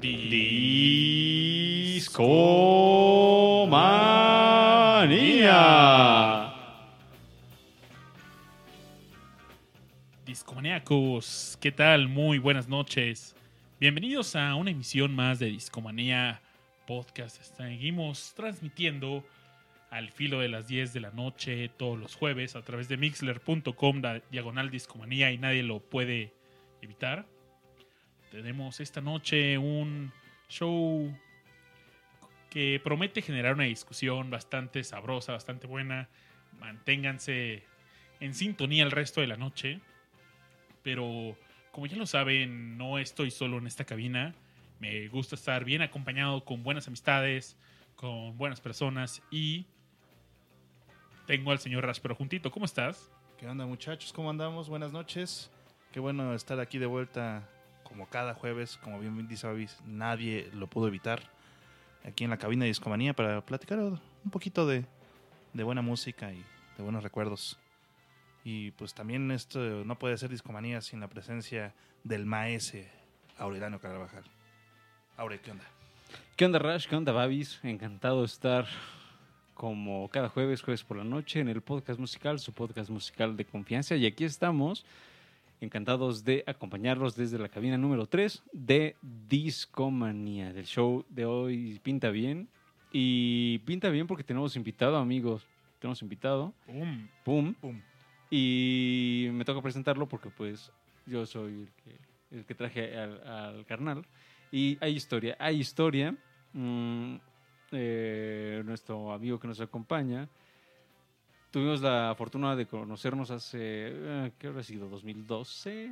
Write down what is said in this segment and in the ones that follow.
Discomanía. Discomaníacos, ¿qué tal? Muy buenas noches. Bienvenidos a una emisión más de Discomanía Podcast. Seguimos transmitiendo al filo de las 10 de la noche todos los jueves a través de mixler.com diagonal discomanía y nadie lo puede evitar. Tenemos esta noche un show que promete generar una discusión bastante sabrosa, bastante buena. Manténganse en sintonía el resto de la noche. Pero como ya lo saben, no estoy solo en esta cabina. Me gusta estar bien acompañado con buenas amistades, con buenas personas y tengo al señor Raspero juntito. ¿Cómo estás? ¿Qué onda muchachos? ¿Cómo andamos? Buenas noches. Qué bueno estar aquí de vuelta como cada jueves. Como bien dice Babis, nadie lo pudo evitar. Aquí en la cabina de Discomanía para platicar un poquito de, buena música y de buenos recuerdos. Y pues también esto no puede ser Discomanía sin la presencia del maese Aurelano Carvajal. Aure, ¿qué onda? ¿Qué onda, Rash? ¿Qué onda, Babis? Encantado de estar como cada jueves, jueves por la noche, en el podcast musical, su podcast musical de confianza. Y aquí estamos, encantados de acompañarlos desde la cabina número 3 de Discomanía. Del show de hoy pinta bien. Y pinta bien porque tenemos invitado, amigos. Tenemos invitado. Pum. Pum. Pum. Y me toca presentarlo porque pues yo soy el que, el que traje al, al carnal. Y hay historia, hay historia. Mm, eh, nuestro amigo que nos acompaña. Tuvimos la fortuna de conocernos hace, eh, ¿qué habrá sido? 2012,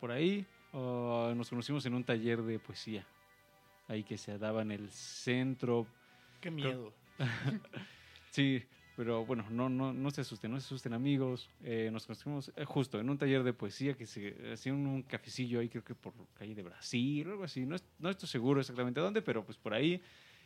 por ahí. Uh, nos conocimos en un taller de poesía, ahí que se daba en el centro. Qué miedo. Sí, pero bueno, no, no, no se asusten, no se asusten amigos. Eh, nos conocimos eh, justo en un taller de poesía que se hacía un, un cafecillo ahí, creo que por calle de Brasil o algo así. No, no estoy seguro exactamente dónde, pero pues por ahí.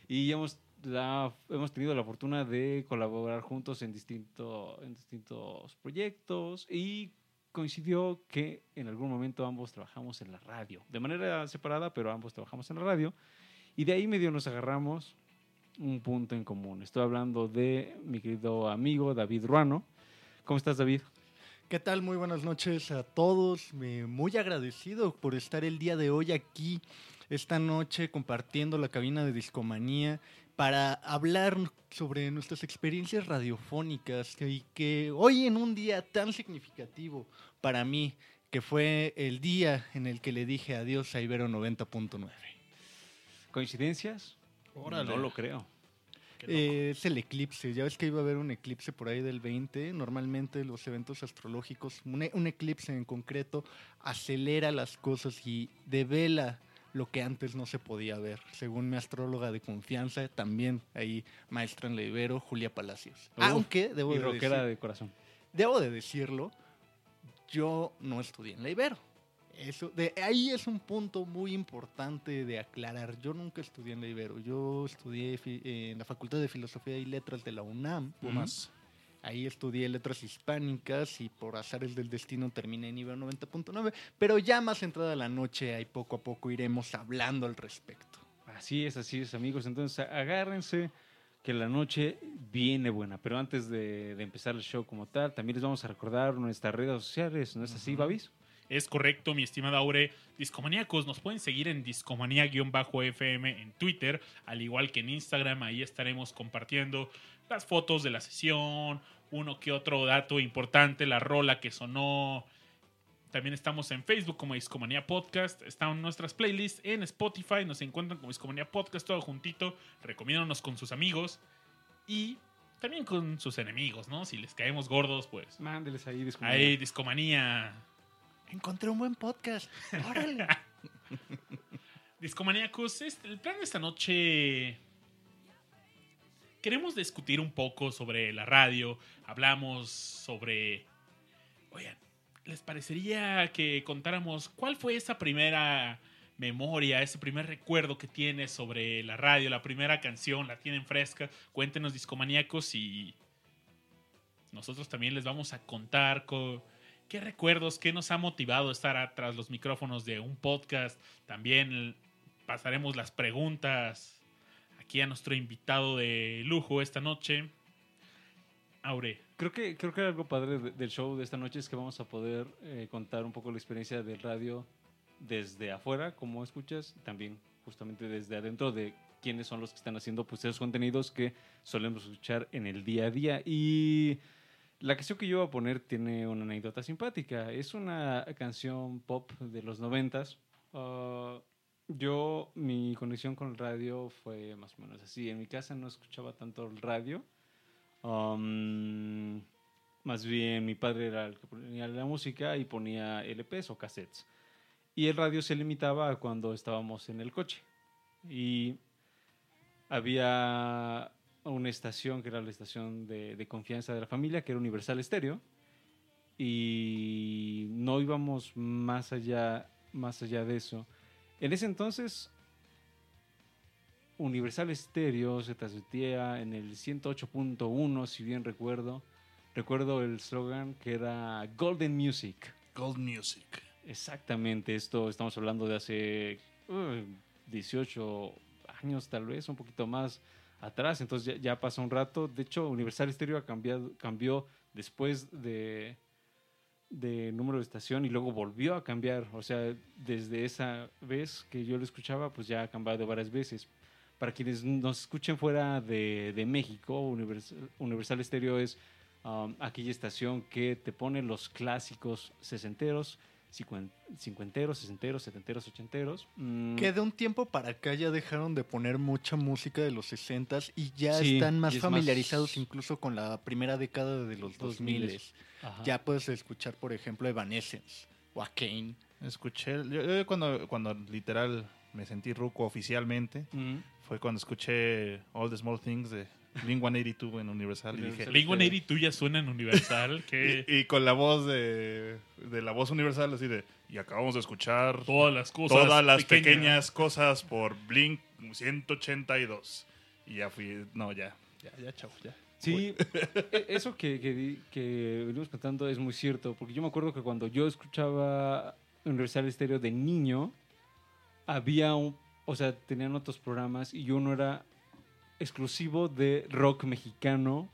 Y hemos, la, hemos tenido la fortuna de colaborar juntos en, distinto, en distintos proyectos y coincidió que en algún momento ambos trabajamos en la radio, de manera separada, pero ambos trabajamos en la radio. Y de ahí medio nos agarramos un punto en común. Estoy hablando de mi querido amigo David Ruano. ¿Cómo estás, David? ¿Qué tal? Muy buenas noches a todos. Muy agradecido por estar el día de hoy aquí, esta noche, compartiendo la cabina de Discomanía para hablar sobre nuestras experiencias radiofónicas y que hoy en un día tan significativo para mí, que fue el día en el que le dije adiós a Ibero 90.9. ¿Coincidencias? Órale. No lo creo. Eh, es el eclipse. Ya ves que iba a haber un eclipse por ahí del 20. Normalmente los eventos astrológicos, un, e- un eclipse en concreto, acelera las cosas y devela lo que antes no se podía ver. Según mi astróloga de confianza, también ahí maestra en la Ibero, Julia Palacios. Uf, Aunque debo Y de, rockera decir- de corazón. debo de decirlo, yo no estudié en la Ibero. Eso, de ahí es un punto muy importante de aclarar. Yo nunca estudié en la Ibero. Yo estudié fi- en la Facultad de Filosofía y Letras de la UNAM. Pumas. Ahí estudié letras hispánicas y por azares del destino terminé en Ibero 90.9. Pero ya más entrada la noche, ahí poco a poco iremos hablando al respecto. Así es, así es, amigos. Entonces, agárrense que la noche viene buena. Pero antes de, de empezar el show como tal, también les vamos a recordar nuestras redes sociales. ¿No es así, Ujú. Babis? Es correcto, mi estimada Aure. Discomaníacos, nos pueden seguir en discomanía-fm en Twitter, al igual que en Instagram. Ahí estaremos compartiendo las fotos de la sesión, uno que otro dato importante, la rola que sonó. También estamos en Facebook como Discomanía Podcast. Están nuestras playlists en Spotify. Nos encuentran como Discomanía Podcast, todo juntito. Recomiéndanos con sus amigos y también con sus enemigos, ¿no? Si les caemos gordos, pues. Mándeles ahí. Ahí, Discomanía. Encontré un buen podcast. Órale. Discomaníacos, el plan de esta noche. Queremos discutir un poco sobre la radio. Hablamos sobre. Oigan, ¿les parecería que contáramos cuál fue esa primera memoria, ese primer recuerdo que tienes sobre la radio, la primera canción? ¿La tienen fresca? Cuéntenos, discomaníacos, y nosotros también les vamos a contar co- qué ¿Qué recuerdos, qué nos ha motivado estar atrás los micrófonos de un podcast? También pasaremos las preguntas aquí a nuestro invitado de lujo esta noche. Aure. Creo que, creo que algo padre de- del show de esta noche es que vamos a poder eh, contar un poco la experiencia del radio desde afuera, como escuchas, también justamente desde adentro de quiénes son los que están haciendo pues esos contenidos que solemos escuchar en el día a día. Y la canción que yo voy a poner tiene una anécdota simpática. Es una canción pop de los noventas. Ah, yo, mi conexión con el radio fue más o menos así. En mi casa no escuchaba tanto el radio. Um, más bien mi padre era el que ponía la música y ponía LPs o cassettes. Y el radio se limitaba a cuando estábamos en el coche. Y había una estación que era la estación de, de confianza de la familia, que era Universal Stereo. Y no íbamos más allá, más allá de eso. En ese entonces, Universal Stereo se transmitía en el 108.1, si bien recuerdo. Recuerdo el slogan que era Golden Music. Gold Music. Exactamente, esto estamos hablando de hace uh, 18 años tal vez, un poquito más atrás, entonces ya, ya pasó un rato. De hecho, Universal Stereo ha cambiado, cambió después de, de número de estación y luego volvió a cambiar. O sea, desde esa vez que yo lo escuchaba, pues ya ha cambiado varias veces. Para quienes nos escuchen fuera de, de México, Universal, Universal Stereo es um, aquella estación que te pone los clásicos sesenteros, cincuenteros, sesenteros, setenteros, ochenteros. Mm, Que de un tiempo para acá ya dejaron de poner mucha música de los 60s y ya Sí, están más es familiarizados más- incluso con la primera década de los 2000 2000s. Ajá. Ya puedes escuchar, por ejemplo, Evanescence o a Kane. Escuché, yo, yo cuando, cuando literal me sentí ruco oficialmente, Mm. fue cuando escuché All the Small Things de Blink 182 en Universal y dije. Blink 182 ya suena en Universal, que y, y con la voz de, de la voz universal así de, y acabamos de escuchar todas las cosas. todas las pequeñas. pequeñas cosas por Blink 182. Y ya fui, no, ya, ya, ya, chavo, ya. Sí, e- eso que, que, que venimos contando es muy cierto, porque yo me acuerdo que cuando yo escuchaba Universal Stereo de niño, había un, o sea, tenían otros programas y uno era exclusivo de rock mexicano,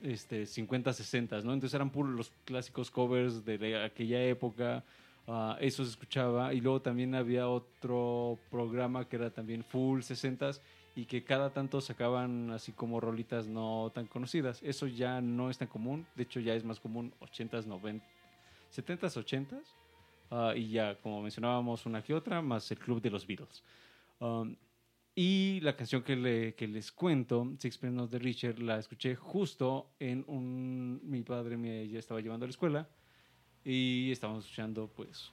este, 50, 60, ¿no? Entonces eran puros los clásicos covers de la- aquella época, ah, eso se escuchaba, y luego también había otro programa que era también full 60 y que cada tanto sacaban así como rolitas no tan conocidas. Eso ya no es tan común, de hecho ya es más común 80s, 90s, 70s, 80s. ah, y ya, como mencionábamos, una que otra, más el club de los Beatles. Um, y la canción que, le- que les cuento, Sixpence None de Richard, la escuché justo en un... Mi padre me ya estaba llevando a la escuela y estábamos escuchando, pues,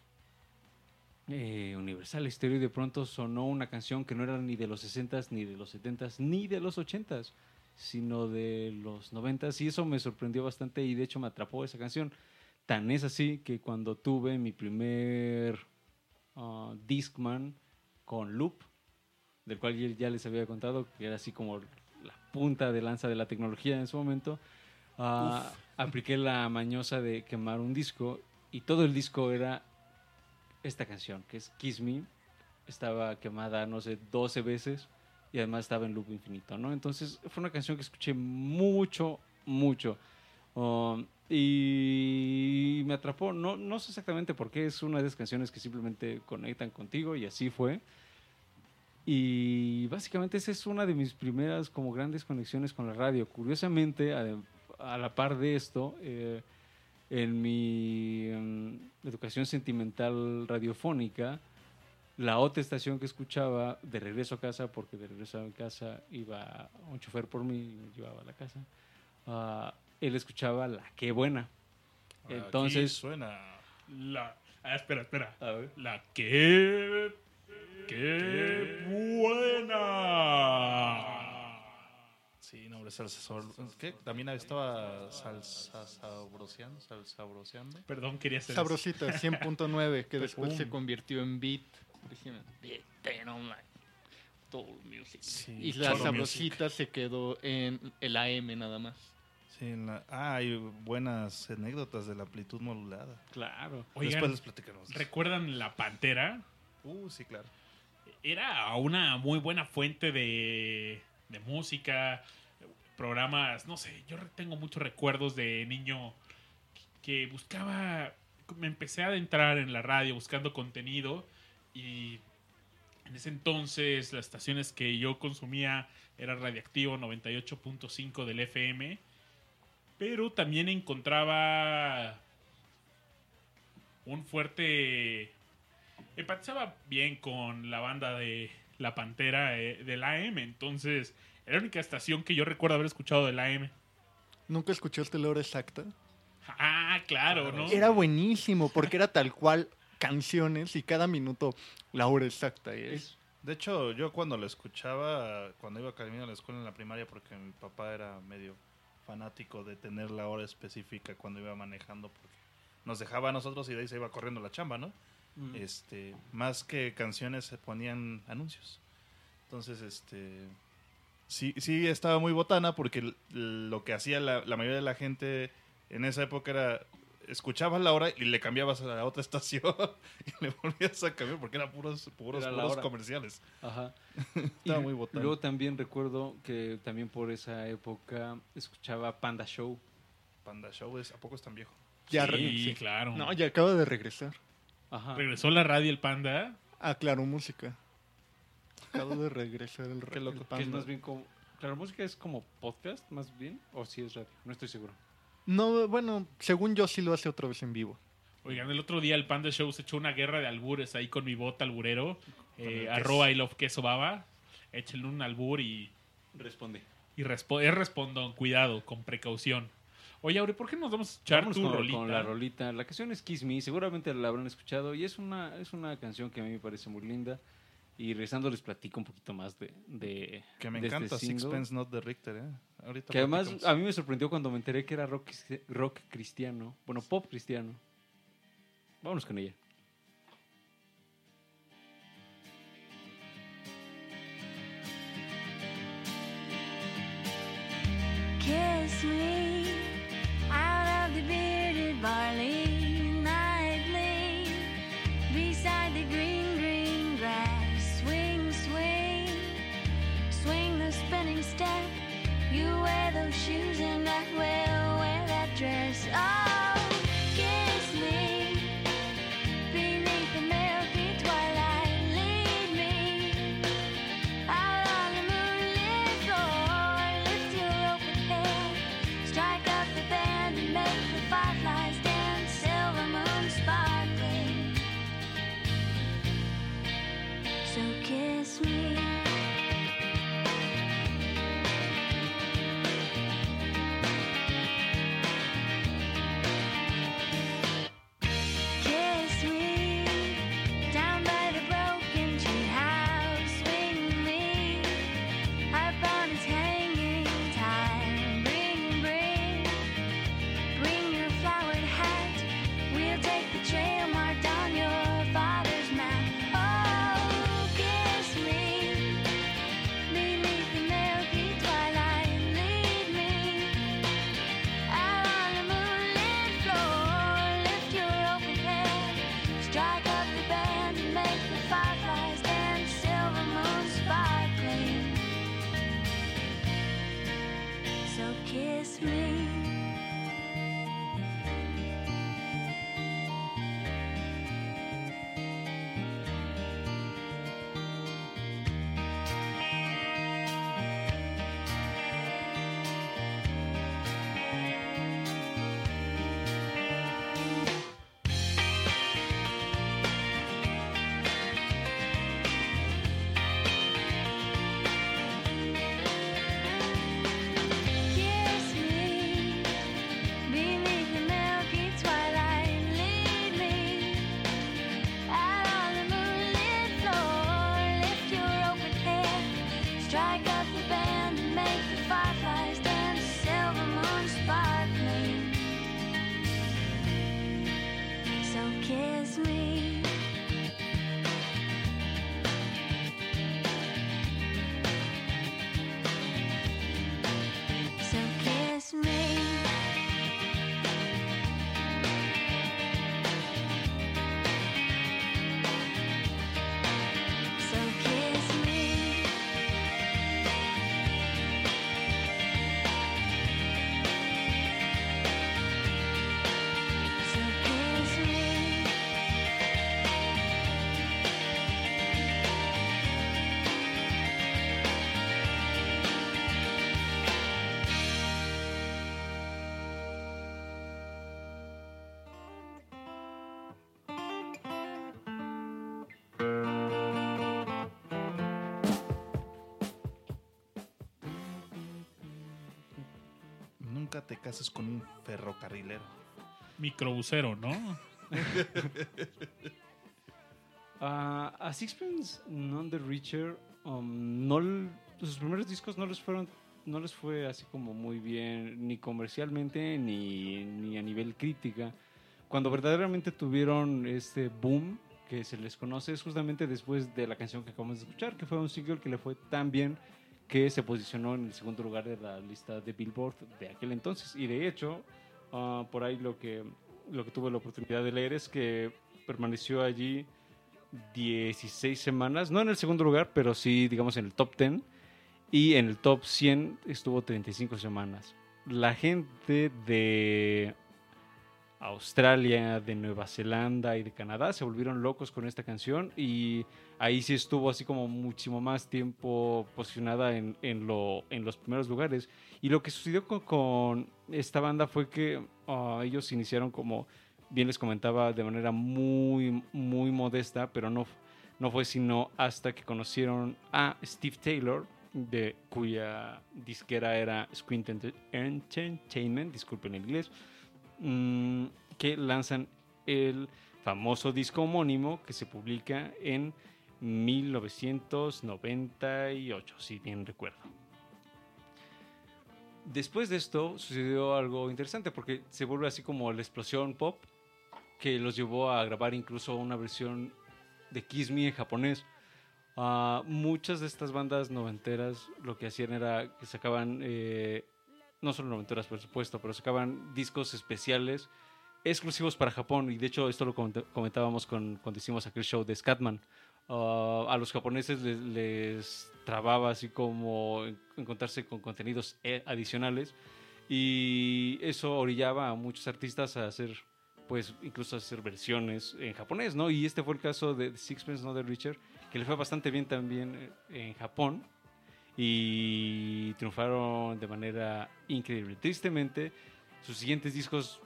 eh, Universal Stereo y de pronto sonó una canción que no era ni de los 60s, ni de los 70s, ni de los 80s, sino de los 90s. Y eso me sorprendió bastante y de hecho me atrapó esa canción. Tan es así que cuando tuve mi primer ah, Discman con loop, del cual ya- les había contado, que era así como la punta de lanza de la tecnología en su momento, ah, apliqué la mañosa de quemar un disco y todo el disco era esta canción, que es Kiss Me. Estaba quemada, no sé, 12 veces y además estaba en loop infinito, ¿no? Entonces fue una canción que escuché mucho, mucho. Um, y me atrapó, no, no sé exactamente por qué, es una de esas canciones que simplemente conectan contigo y así fue. Y básicamente esa es una de mis primeras como grandes conexiones con la radio. Curiosamente, a, a la par de esto, eh, en mi em, educación sentimental radiofónica, la otra estación que escuchaba de regreso a casa, porque de regreso a casa iba un chofer por mí y me llevaba a la casa, ah, él escuchaba La Qué Buena. Aquí Entonces, suena. La, ah, espera, espera. a ver. La que... ¡Qué buena! Sí, no, hombre, salsa ¿Qué? También estaba salsa sabroseando, salsa sabroseando. Perdón, quería hacer Sabrosita, 100.9, que después se convirtió en beat. Decían, "Beat, man, Soul music. Sí, Y la sabrosita se quedó en el AM nada más. Sí, en la- ah, hay buenas anécdotas de la amplitud modulada. Claro. Oigan, Después les platicaremos. ¿recuerdan La Pantera? Uh, sí, claro. Era una muy buena fuente de, de música, programas, no sé, yo tengo muchos recuerdos de niño que buscaba, me empecé a adentrar en la radio buscando contenido y en ese entonces las estaciones que yo consumía era Radiactivo 98.5 del FM, pero también encontraba un fuerte empatizaba bien con la banda de La Pantera eh, del AM. Entonces, era la única estación que yo recuerdo haber escuchado del AM. ¿Nunca escuchaste la hora exacta? Ah, claro, ¿no? Era buenísimo porque era tal cual canciones y cada minuto la hora exacta. Es, Es, De hecho, yo cuando lo escuchaba, cuando iba camino a la escuela en la primaria, porque mi papá era medio fanático de tener la hora específica cuando iba manejando, porque nos dejaba a nosotros y de ahí se iba corriendo la chamba, ¿no? Mm, Este, más que canciones se ponían anuncios. Entonces, este, sí, sí estaba muy botana porque lo que hacía la, la mayoría de la gente en esa época era escuchabas la hora y le cambiabas a la otra estación y le volvías a cambiar porque eran puros, puros, Era puros comerciales. Ajá. Estaba Y muy botana. Luego también recuerdo que también por esa época escuchaba Panda Show. Panda Show es, ¿a poco es tan viejo? ya sí, re- sí. claro. No, ya acaba de regresar. Ajá. Regresó la radio el Panda. Ah, claro, música. Acabo de regresar el, Qué loco. el Que es Panda. más bien como. Claro, música es como podcast, más bien. O si es radio. No estoy seguro. No, bueno, según yo sí lo hace otra vez en vivo. Oigan, el otro día el Panda Show se echó una guerra de albures ahí con mi bota alburero. Eh, arroba y love queso baba. Échenle un albur y, Responde. y respo- es respondón. Cuidado, con precaución. Oye, Aure, ¿por qué nos vamos a echar Vámonos tu con, rolita? con la rolita. La canción es Kiss Me. Seguramente la habrán escuchado. Y es una, es una canción que a mí me parece muy linda. Y regresando les platico un poquito más de. de Que me de este encanta single. Sixpence Not de Richter, ¿eh? Ahorita Que además platicamos. a mí me sorprendió cuando me enteré que era rock, rock cristiano. Bueno, pop cristiano. Vámonos con ella. Kiss me the bearded barley nunca te cases con un ferrocarrilero. Microbusero, ¿no? Ah, a Sixpence None the Richer, um, no, sus primeros discos no les fueron, no les fue así como muy bien, ni comercialmente ni, ni a nivel crítica. Cuando verdaderamente tuvieron este boom que se les conoce es justamente después de la canción que acabamos de escuchar, que fue un single que le fue tan bien que se posicionó en el segundo lugar de la lista de Billboard de aquel entonces. Y de hecho, ah, por ahí lo que, lo que tuve la oportunidad de leer es que permaneció allí 16 semanas, no en el segundo lugar, pero sí, digamos, en el top 10. Y en el top 100 estuvo 35 semanas. La gente de Australia, de Nueva Zelanda y de Canadá se volvieron locos con esta canción y ahí sí estuvo así como muchísimo más tiempo posicionada en, en lo, en los primeros lugares. Y lo que sucedió con, esta banda fue que ah, ellos iniciaron como, bien les comentaba, de manera muy, muy modesta, pero no, no fue sino hasta que conocieron a Steve Taylor, de cuya disquera era Squint Enter- Entertainment, disculpen el inglés, mm, que lanzan el famoso disco homónimo que se publica en 1998, si bien recuerdo. Después de esto sucedió algo interesante porque se vuelve así como la explosión pop que los llevó a grabar incluso una versión de Kiss Me en japonés. Ah, muchas de estas bandas noventeras lo que hacían era que sacaban, eh, no solo noventeras por supuesto, pero sacaban discos especiales exclusivos para Japón. Y de hecho esto lo coment- comentábamos con, cuando hicimos aquel show de Scatman. Ah, a los japoneses les, trababa así como en- encontrarse con contenidos eh, adicionales y eso orillaba a muchos artistas a hacer pues incluso hacer versiones en japonés, ¿no? Y este fue el caso de Sixpence No the Richer, que le fue bastante bien también eh, en Japón y triunfaron de manera increíble. Tristemente, sus siguientes discos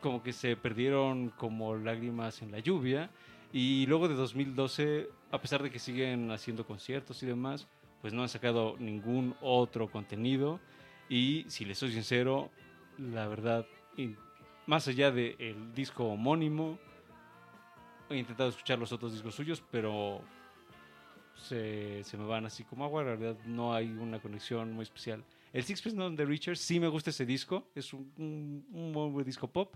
como que se perdieron como lágrimas en la lluvia y luego de 2012, a pesar de que siguen haciendo conciertos y demás, pues no han sacado ningún otro contenido y si les soy sincero, la verdad, más allá del disco homónimo, he intentado escuchar los otros discos suyos, pero se, se me van así como agua. La verdad, no hay una conexión muy especial. El Sixpence None the Richer sí me gusta ese disco. Es un, un, un muy buen disco pop,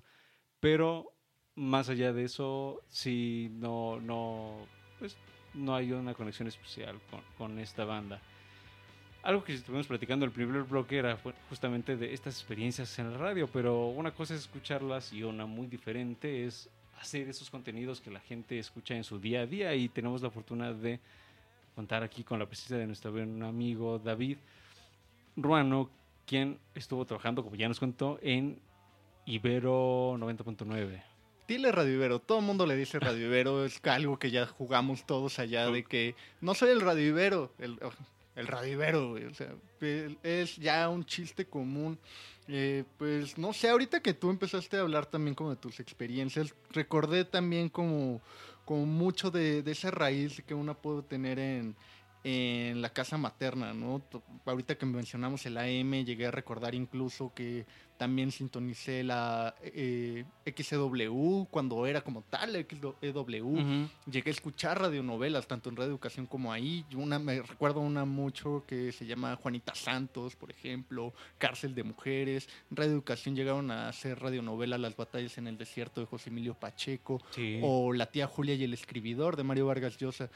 pero más allá de eso, sí, no, no, pues, no hay una conexión especial con, con esta banda. Algo que estuvimos platicando el primer bloque era justamente de estas experiencias en la radio, pero una cosa es escucharlas y una muy diferente es hacer esos contenidos que la gente escucha en su día a día y tenemos la fortuna de contar aquí con la presencia de nuestro buen amigo David Ruano, quien estuvo trabajando, como ya nos contó, en Ibero 90.9. Dile Radio Ibero, todo el mundo le dice Radio Ibero, es algo que ya jugamos todos allá de que no soy el Radio Ibero, el, el Radio Ibero, o sea, es ya un chiste común. Eh, pues no sé, ahorita que tú empezaste a hablar también como de tus experiencias, recordé también como, como mucho de, de esa raíz que uno puede tener en, en la casa materna, ¿no? Ahorita que mencionamos el AM, llegué a recordar incluso que también sintonicé la eh, XEW cuando era como tal XEW. Llegué a escuchar radionovelas, tanto en Radio Educación como ahí. Una, me recuerdo una mucho que se llama Juanita Santos, por ejemplo, Cárcel de Mujeres. En Radio Educación llegaron a hacer radionovela Las batallas en el desierto de José Emilio Pacheco Sí. o La tía Julia y el escribidor de Mario Vargas Llosa.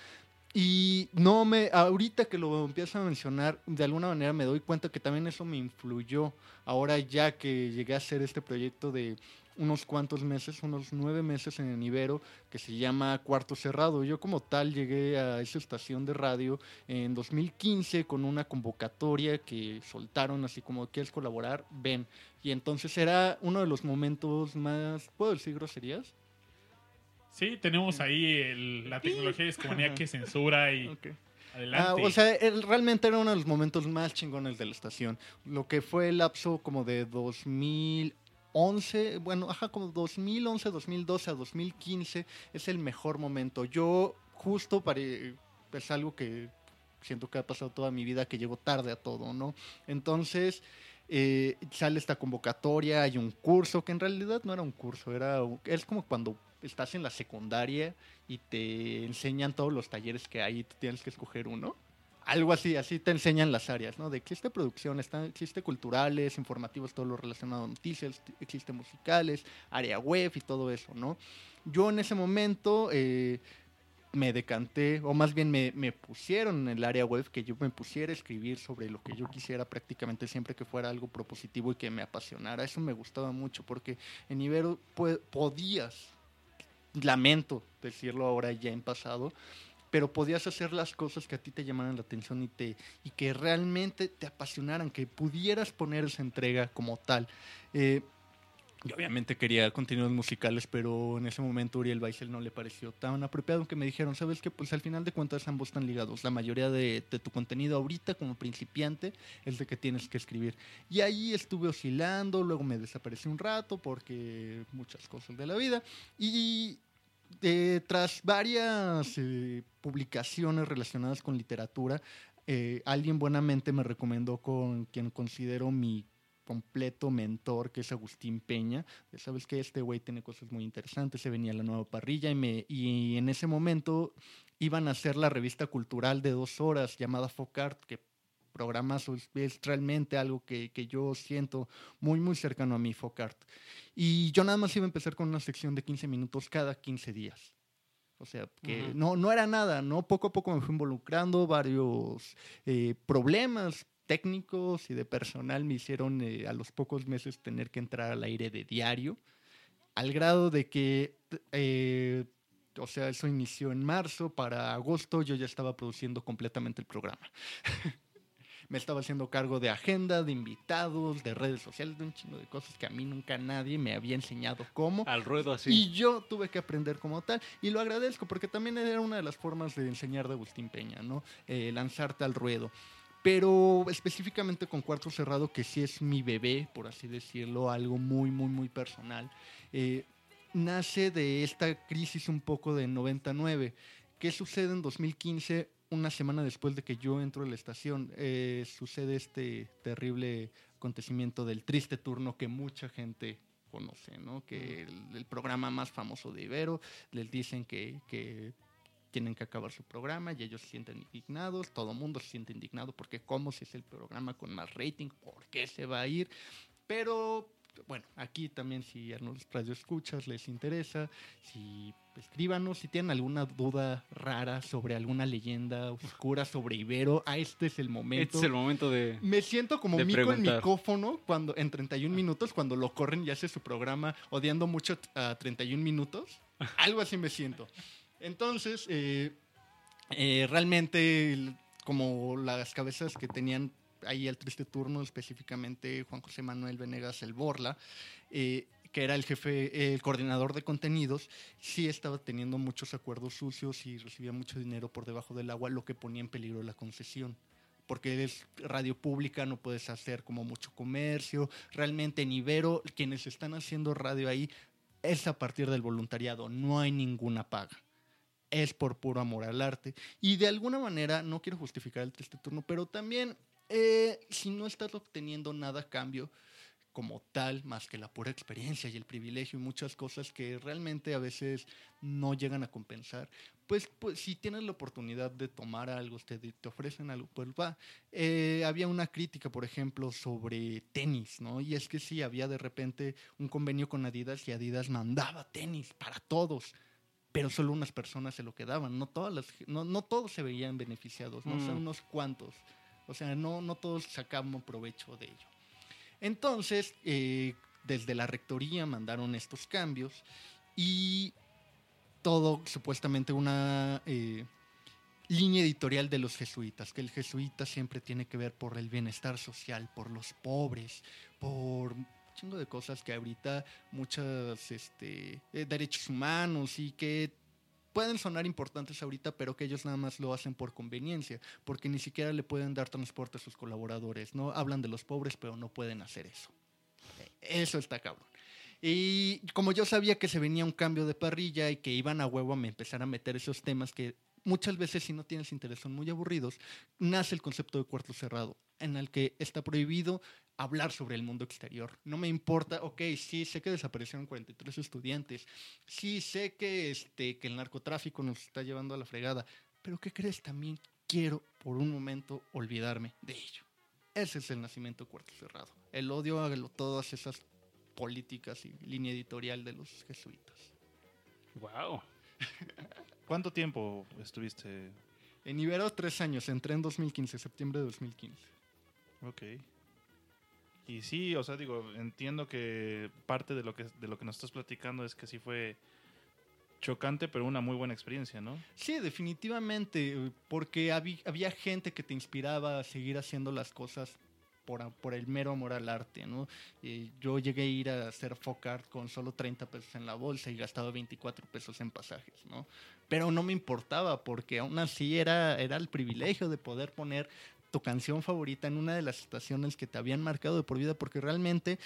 Y no me, ahorita que lo empiezo a mencionar, de alguna manera me doy cuenta que también eso me influyó. Ahora ya que llegué a hacer este proyecto de unos cuantos meses, unos nueve meses en Ibero, que se llama Cuarto Cerrado. Yo como tal llegué a esa estación de radio en 2015 con una convocatoria que soltaron así como, ¿quieres colaborar? Ven. Y entonces era uno de los momentos más, ¿puedo decir groserías? Sí, tenemos ahí el- la tecnología de discomanía que censura y Ok. adelante. Ah, o sea, realmente era uno de los momentos más chingones de la estación. Lo que fue el lapso como de 2011, bueno, ajá, como 2011, 2012 a 2015 es el mejor momento. Yo justo para es algo que siento que ha pasado toda mi vida que llego tarde a todo, ¿no? Entonces, eh, sale esta convocatoria, hay un curso, que en realidad no era un curso, era es como cuando estás en la secundaria y te enseñan todos los talleres que hay tú tienes que escoger uno. Algo así, así te enseñan las áreas, ¿no? De existe producción, está, existe culturales, informativos, todo lo relacionado a noticias, existe musicales, área web y todo eso, ¿no? Yo en ese momento eh, me decanté, o más bien me, me pusieron en el área web, que yo me pusiera a escribir sobre lo que yo quisiera prácticamente siempre que fuera algo propositivo y que me apasionara. Eso me gustaba mucho porque en Ibero podías, lamento decirlo ahora ya en pasado, pero podías hacer las cosas que a ti te llamaran la atención y, te, y que realmente te apasionaran, que pudieras poner esa entrega como tal. Eh, yo obviamente quería contenidos musicales, pero en ese momento Uriel Weissel no le pareció tan apropiado que me dijeron, ¿sabes qué? Pues al final de cuentas ambos están ligados. La mayoría de, de tu contenido ahorita como principiante es de que tienes que escribir. Y ahí estuve oscilando, luego me desaparecí un rato porque muchas cosas de la vida. Y eh, tras varias eh, publicaciones relacionadas con literatura, eh, alguien buenamente me recomendó con quien considero mi completo mentor, que es Agustín Peña. Sabes que este güey tiene cosas muy interesantes, se venía la nueva parrilla y, me, y en ese momento iban a hacer la revista cultural de dos horas llamada Focart, que programazo es, realmente algo que, que yo siento muy, muy cercano a mi Focart. Y yo nada más iba a empezar con una sección de 15 minutos cada 15 días. O sea, que Ujú. no, no era nada, ¿no? Poco a poco me fui involucrando, varios eh, problemas técnicos y de personal me hicieron eh, a los pocos meses tener que entrar al aire de diario, al grado de que, eh, o sea, eso inició en marzo, para agosto yo ya estaba produciendo completamente el programa. me estaba haciendo cargo de agenda, de invitados, de redes sociales, de un chingo de cosas que a mí nunca nadie me había enseñado cómo. Al ruedo así. Y yo tuve que aprender como tal. Y lo agradezco porque también era una de las formas de enseñar de Agustín Peña, ¿no? Eh, lanzarte al ruedo. Pero específicamente con Cuarto Cerrado, que sí es mi bebé, por así decirlo, algo muy, muy, muy personal, eh, nace de esta crisis un poco de 99. ¿Qué sucede en 2015? Una semana después de que yo entro a la estación, eh, sucede este terrible acontecimiento del triste turno que mucha gente conoce, ¿no? Que el, el programa más famoso de Ibero, les dicen que, que tienen que acabar su programa y ellos se sienten indignados, todo el mundo se siente indignado porque cómo si es el programa con más rating, ¿por qué se va a ir? Pero bueno, aquí también si a los radioescuchas les interesa, si escríbanos si tienen alguna duda rara sobre alguna leyenda oscura sobre Ibero, ah, este es el momento. Este es el momento de. Me siento como Mico en preguntar. micófono cuando en 31 minutos cuando lo corren y hace su programa odiando mucho a 31 minutos. Algo así me siento. Entonces, eh, eh, realmente como las cabezas que tenían ahí el triste turno, específicamente Juan José Manuel Venegas el Borla, eh, que era el jefe, el coordinador de contenidos, sí estaba teniendo muchos acuerdos sucios y recibía mucho dinero por debajo del agua, lo que ponía en peligro la concesión. Porque es radio pública, no puedes hacer como mucho comercio. Realmente en Ibero, quienes están haciendo radio ahí es a partir del voluntariado, no hay ninguna paga. Es por puro amor al arte. Y de alguna manera, no quiero justificar el triste turno, pero también, eh, si no estás obteniendo nada a cambio, como tal, más que la pura experiencia y el privilegio y muchas cosas que realmente a veces no llegan a compensar, pues, pues si tienes la oportunidad de tomar algo, te, te ofrecen algo, pues va. Eh, había una crítica, por ejemplo, sobre tenis, ¿no? Y es que sí, había de repente un convenio con Adidas y Adidas mandaba tenis para todos. Pero solo unas personas se lo quedaban, no todas las, no, no todos se veían beneficiados, no o sea, Mm. unos cuantos. O sea, no, no todos sacaban provecho de ello. Entonces, eh, desde la rectoría mandaron estos cambios y todo supuestamente una eh, línea editorial de los jesuitas, que el jesuita siempre tiene que ver por el bienestar social, por los pobres, por chingo de cosas que ahorita muchas este, eh, derechos humanos y que pueden sonar importantes ahorita, pero que ellos nada más lo hacen por conveniencia, porque ni siquiera le pueden dar transporte a sus colaboradores, ¿no? Hablan de los pobres, pero no pueden hacer eso. Eso está cabrón. Y como yo sabía que se venía un cambio de parrilla y que iban a huevo a me empezar a meter esos temas que muchas veces si no tienes interés son muy aburridos, nace el concepto de cuarto cerrado, en el que está prohibido hablar sobre el mundo exterior. No me importa, ok, sí, sé que desaparecieron 43 estudiantes, sí, sé que, este, que el narcotráfico nos está llevando a la fregada, pero ¿qué crees? También quiero por un momento olvidarme de ello. Ese es el nacimiento Cuarto Cerrado. El odio a todas esas políticas y línea editorial de los jesuitas. Wow. ¿Cuánto tiempo estuviste? En Ibero, tres años. Entré en 2015, septiembre de 2015. Ok. Y sí, o sea, digo, entiendo que parte de lo que, de lo que nos estás platicando es que sí fue chocante, pero una muy buena experiencia, ¿no? Sí, definitivamente, porque habí- había gente que te inspiraba a seguir haciendo las cosas por, por el mero amor al arte, ¿no? Eh, yo llegué a ir a hacer folk art con solo 30 pesos en la bolsa y gastaba 24 pesos en pasajes, ¿no? Pero no me importaba porque aún así era, era el privilegio de poder poner tu canción favorita en una de las estaciones que te habían marcado de por vida, porque realmente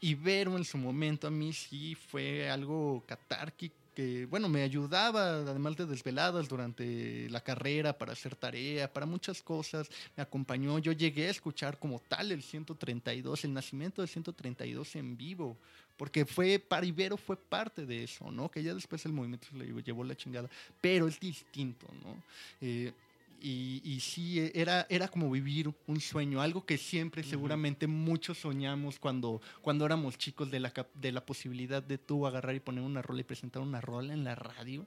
Ibero en su momento a mí sí fue algo catárquico que, bueno, me ayudaba, además de desveladas durante la carrera, para hacer tarea, para muchas cosas, me acompañó. Yo llegué a escuchar como tal el 132, el nacimiento del 132 en vivo, porque fue, para Ibero fue parte de eso, ¿no? Que ya después el movimiento se le llevó la chingada, pero es distinto, ¿no? Eh, y, y sí, era, era como vivir un sueño, algo que siempre seguramente muchos soñamos cuando, cuando éramos chicos de la, de la posibilidad de tú agarrar y poner una rola y presentar una rola en la radio.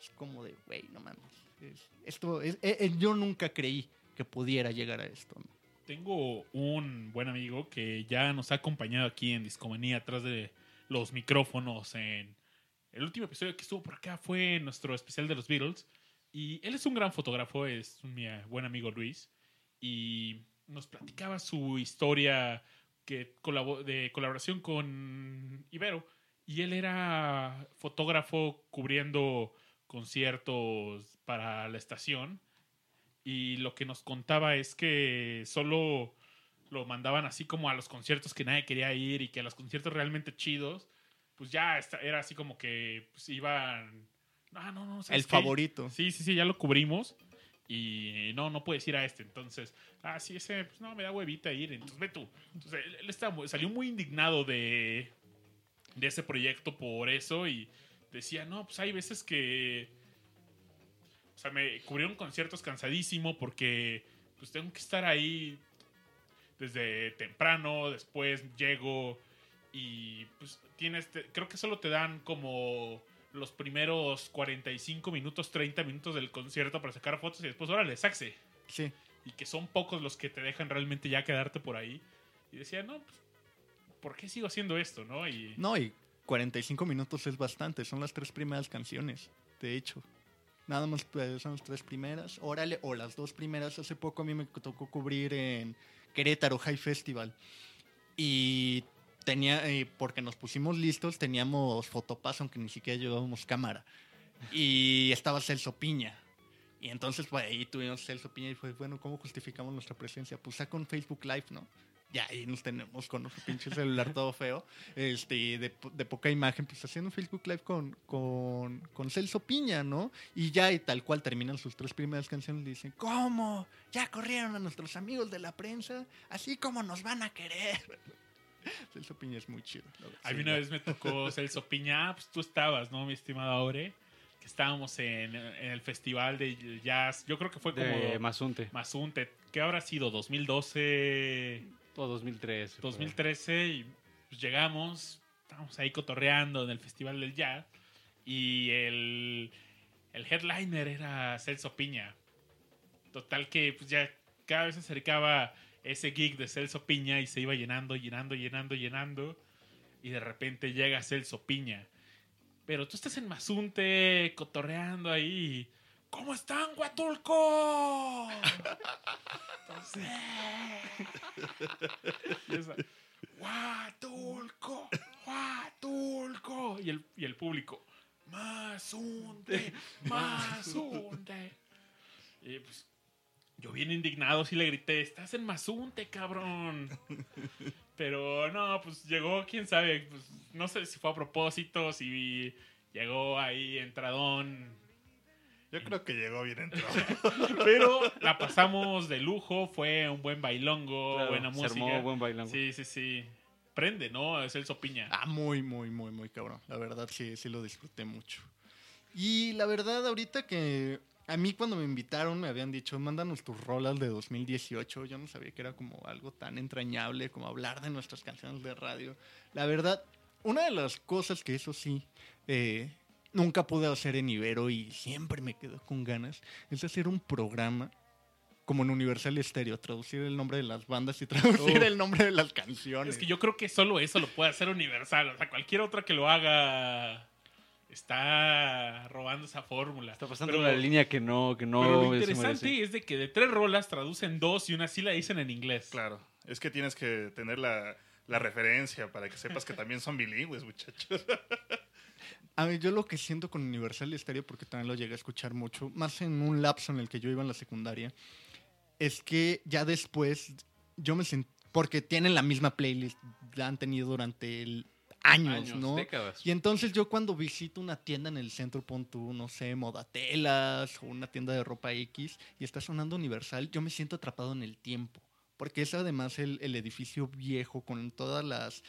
Es como de, güey, no mames. es- esto, es- eh, eh, yo nunca creí que pudiera llegar a esto. ¿no? Tengo un buen amigo que ya nos ha acompañado aquí en Discomanía atrás de los micrófonos en el último episodio que estuvo por acá fue nuestro especial de los Beatles y él es un gran fotógrafo, es mi eh, buen amigo Luis y nos platicaba su historia que de colaboración con Ibero. Y él era fotógrafo cubriendo conciertos para la estación y lo que nos contaba es que solo lo mandaban así como a los conciertos que nadie quería ir y que a los conciertos realmente chidos, pues ya era así como que pues, iban... Ah, no, no, ¿sabes El qué? favorito. Sí, sí, sí, ya lo cubrimos. Y no, no puedes ir a este. Entonces, ah, sí, ese, pues no, me da huevita ir. Entonces, ve tú. Entonces, él, él salió muy indignado de, de ese proyecto por eso y decía, no, pues hay veces que... O sea, me cubrieron conciertos cansadísimo porque pues tengo que estar ahí desde temprano, después llego y pues tienes, te- creo que solo te dan como los primeros 45 minutos, 30 minutos del concierto para sacar fotos y después, órale, saxe. Sí. Y que son pocos los que te dejan realmente ya quedarte por ahí. Y decía, no, pues, ¿por qué sigo haciendo esto, no? Y No, y 45 minutos es bastante. Son las tres primeras canciones, de hecho. Nada más pues, son las tres primeras. Órale, o las dos primeras. Hace poco a mí me tocó cubrir en Querétaro High Festival. Y tenía, eh, porque nos pusimos listos, teníamos fotopass, aunque ni siquiera llevábamos cámara. Y estaba Celso Piña. Y entonces, pues ahí tuvimos Celso Piña y fue, bueno, ¿cómo justificamos nuestra presencia? Pues saca un Facebook Live, ¿no? Ya ahí nos tenemos con nuestro pinche celular todo feo, este, de, po- de poca imagen, pues haciendo un Facebook Live con, con, con Celso Piña, ¿no? Y ya y tal cual terminan sus tres primeras canciones y dicen, ¿cómo? ¿Ya corrieron a nuestros amigos de la prensa? Así como nos van a querer. Celso Piña es muy chido. A mí Sí, una vez me tocó Celso Piña, ah, pues tú estabas, ¿no, mi estimado Aure? Que estábamos en, en el festival de jazz, yo creo que fue como De Mazunte. Mazunte, ¿qué habrá sido? 2012, O 2013. por ahí. 2013 y pues llegamos, estábamos ahí cotorreando en el festival del jazz y el, el headliner era Celso Piña. Total que pues ya cada vez se acercaba ese gig de Celso Piña y se iba llenando, llenando, llenando, llenando y de repente llega Celso Piña. Pero tú estás en Mazunte cotorreando ahí. ¿Cómo están, Huatulco? Entonces, esa, Huatulco, Huatulco. Y el, y el público, Mazunte, Mazunte. Y pues, yo bien indignado sí le grité, estás en Mazunte, cabrón. Pero no, pues llegó, quién sabe, pues, no sé si fue a propósito, si llegó ahí entradón Yo creo que llegó bien entrado. Pero la pasamos de lujo, fue un buen bailongo, Claro, buena se música. armó buen bailongo. Sí, sí, sí. Prende, ¿no? Es el Sopiña. Ah, muy, muy, muy, muy cabrón. La verdad, sí, sí lo disfruté mucho. Y la verdad, ahorita que a mí cuando me invitaron me habían dicho, mándanos tus rolas de 2018. Yo no sabía que era como algo tan entrañable como hablar de nuestras canciones de radio. La verdad, una de las cosas que eso sí, eh, nunca pude hacer en Ibero y siempre me quedo con ganas, es hacer un programa como en Universal Stereo, traducir el nombre de las bandas y traducir el nombre de las canciones. Es que yo creo que solo eso lo puede hacer Universal. O sea, cualquier otra que lo haga está robando esa fórmula. Está pasando Pero- una línea que no, que no Pero lo interesante es de que de tres rolas traducen dos y una sí la dicen en inglés. Claro, es que tienes que tener la, la referencia para que sepas que también son bilingües, muchachos. A ver, yo lo que siento con Universal Stereo, porque también lo llegué a escuchar mucho, más en un lapso en el que yo iba en la secundaria, es que ya después yo me sentí, porque tienen la misma playlist, la han tenido durante el- años, Años, ¿no? décadas. Y entonces yo cuando visito una tienda en el centro, pon tú, no sé, Modatelas o una tienda de ropa X y está sonando Universal, yo me siento atrapado en el tiempo. Porque es además el, el edificio viejo con todas las...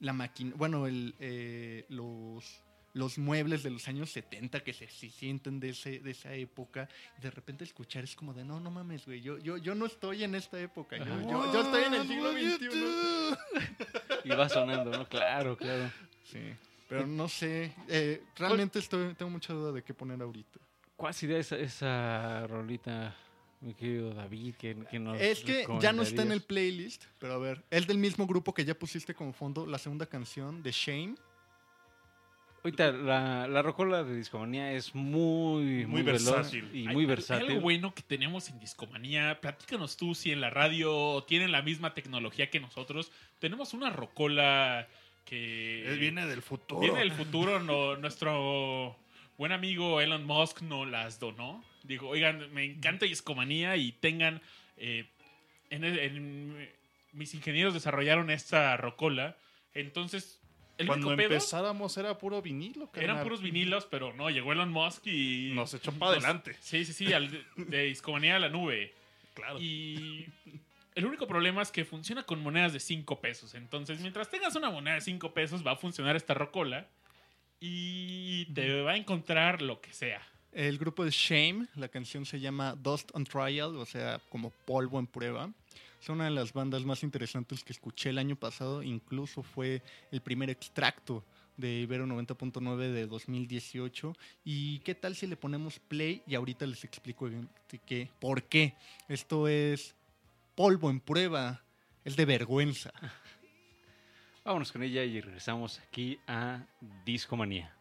La máquina... Bueno, el, eh, los, los muebles de los años 70 que se, se sienten de, ese, de esa época. Y de repente escuchar es como de, no, no mames, güey, yo, yo, yo no estoy en esta época. Yo, yo, yo estoy en el siglo XXI. Y va sonando, ¿no? Claro, claro. Sí, pero no sé. eh, realmente estoy, tengo mucha duda de qué poner ahorita. ¿Cuál sería esa, esa rolita, mi querido David? Que, que nos es que ya no está en el playlist, pero a ver, es del mismo grupo que ya pusiste como fondo la segunda canción de Shame. Ahorita la, la rocola de Discomanía es muy, Muy veloz versátil. y muy hay versátil. algo bueno que tenemos en Discomanía. Platícanos tú si en la radio tienen la misma tecnología que nosotros. Tenemos una rocola que Él viene del futuro. viene del futuro. no- nuestro buen amigo Elon Musk nos las donó. Digo, oigan, me encanta Discomanía y tengan... eh, en el- en- mis ingenieros desarrollaron esta rocola. Entonces, el Cuando pedo empezáramos era puro vinilo, eran carnal. puros vinilos, pero no, llegó Elon Musk y... Nos echó para adelante. Sí, sí, sí, al- de, de Discomanía a la nube. Claro. Y el único problema es que funciona con monedas de 5 pesos. Entonces, mientras tengas una moneda de 5 pesos, va a funcionar esta rocola y te va a encontrar lo que sea. El grupo es Shame, la canción se llama Dust on Trial, o sea, como polvo en prueba. Es una de las bandas más interesantes que escuché el año pasado, incluso fue el primer extracto de Ibero 90.9 de 2018. ¿Y qué tal si le ponemos play? Y ahorita les explico qué, por qué. Esto es polvo en prueba, es de vergüenza. Vámonos con ella y regresamos aquí a Discomanía.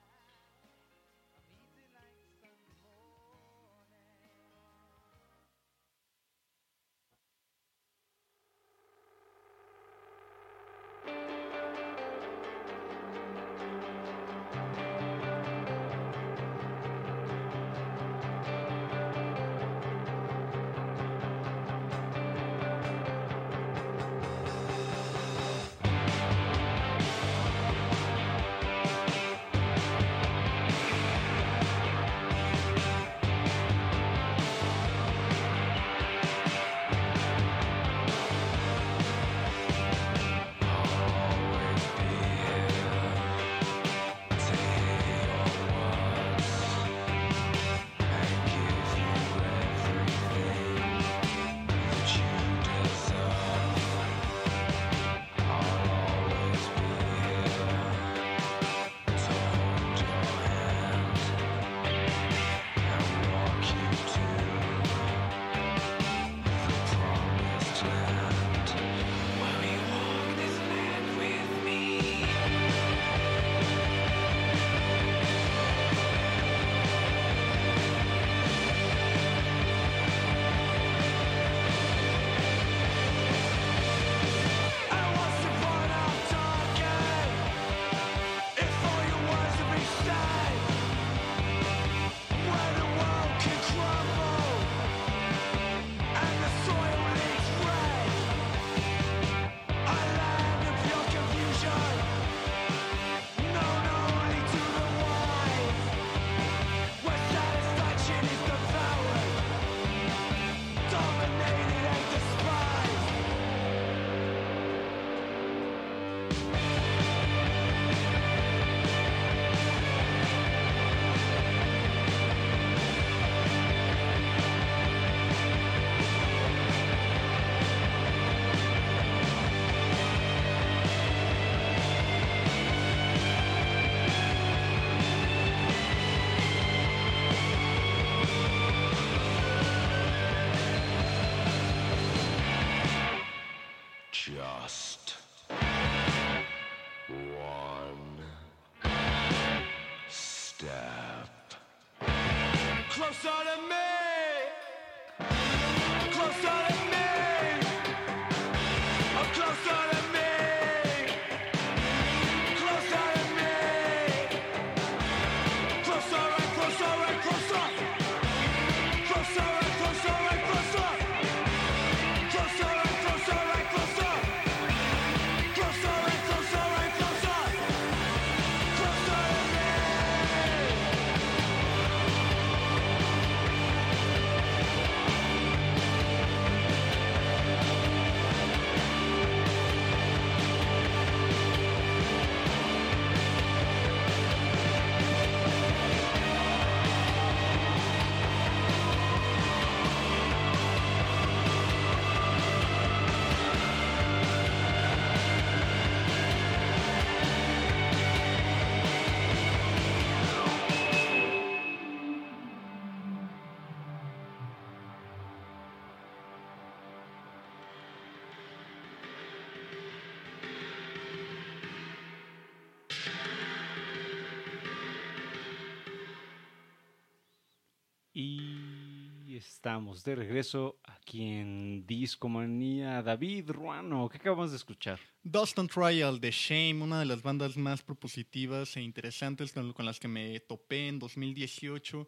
Estamos de regreso aquí en Discomanía. David Ruano, ¿qué acabamos de escuchar? Dust on Trial de Shame, una de las bandas más propositivas e interesantes con, las que me topé en 2018.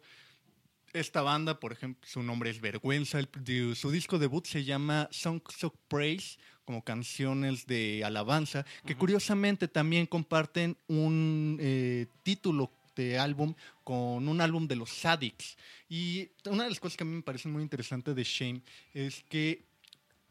Esta banda, por ejemplo, su nombre es Vergüenza. el- su disco debut se llama Songs of Praise, como canciones de alabanza, que curiosamente también comparten un eh, título de álbum con un álbum de los Sadics. Y una de las cosas que a mí me parece muy interesante de Shame es que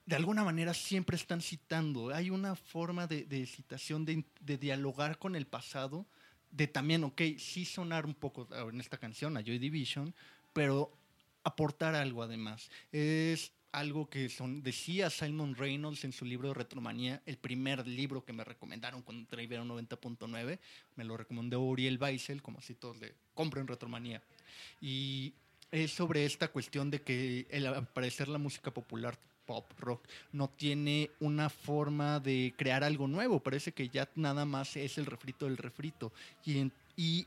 de alguna manera siempre están citando. Hay una forma de, de citación, de, de dialogar con el pasado, de también, ok, sí sonar un poco ah, en esta canción a Joy Division, pero aportar algo además. Es algo que son, decía Simon Reynolds en su libro de Retromanía, el primer libro que me recomendaron cuando entré a Ibero 90.9, me lo recomendó Uriel Weissel, como así todos le compren Retromanía. Y es sobre esta cuestión de que el al parecer la música popular pop rock no tiene una forma de crear algo nuevo parece que ya nada más es el refrito del refrito y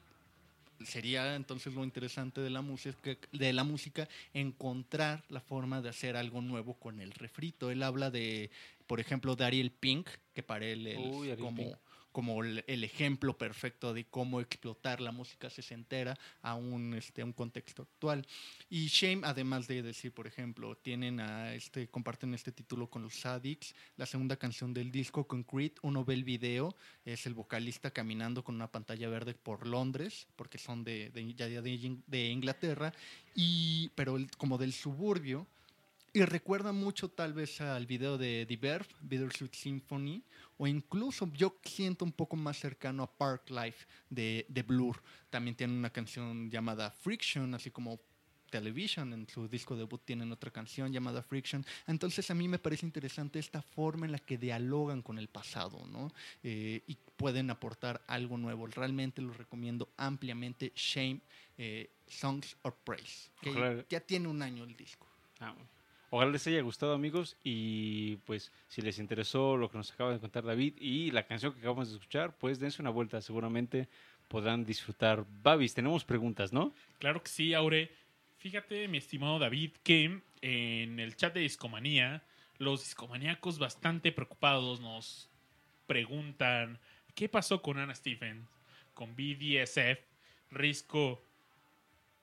sería entonces lo interesante de la música de la música encontrar la forma de hacer algo nuevo con el refrito él habla de por ejemplo de Ariel Pink que para él es Uy, como Pink. Como el, ejemplo perfecto de cómo explotar la música sesentera a un, este, un contexto actual. Y Shame, además de decir, por ejemplo, tienen a este, comparten este título con los Sadics, la segunda canción del disco, Concrete, uno ve el video, es el vocalista caminando con una pantalla verde por Londres, porque son de, de- de, de Inglaterra, y, pero el- como del suburbio, y recuerda mucho tal vez al video de The Verve, Bittersweet Symphony, o incluso yo siento un poco más cercano a Park Life de, de Blur. También tienen una canción llamada Friction, así como Television, en su disco debut tienen otra canción llamada Friction. Entonces a mí me parece interesante esta forma en la que dialogan con el pasado, ¿no? Eh, y pueden aportar algo nuevo. Realmente los recomiendo ampliamente. Shame, eh, Songs of Praise, que Ojalá- ya tiene un año el disco. Ah, Ojalá les haya gustado, amigos. Y pues, si les interesó lo que nos acaba de contar David y la canción que acabamos de escuchar, pues dense una vuelta. Seguramente podrán disfrutar. Babis, tenemos preguntas, ¿no? Claro que sí, Aure. Fíjate, mi estimado David, que en el chat de Discomanía, los discomaníacos bastante preocupados nos preguntan qué pasó con Anna Stevens, con BDSF, Risco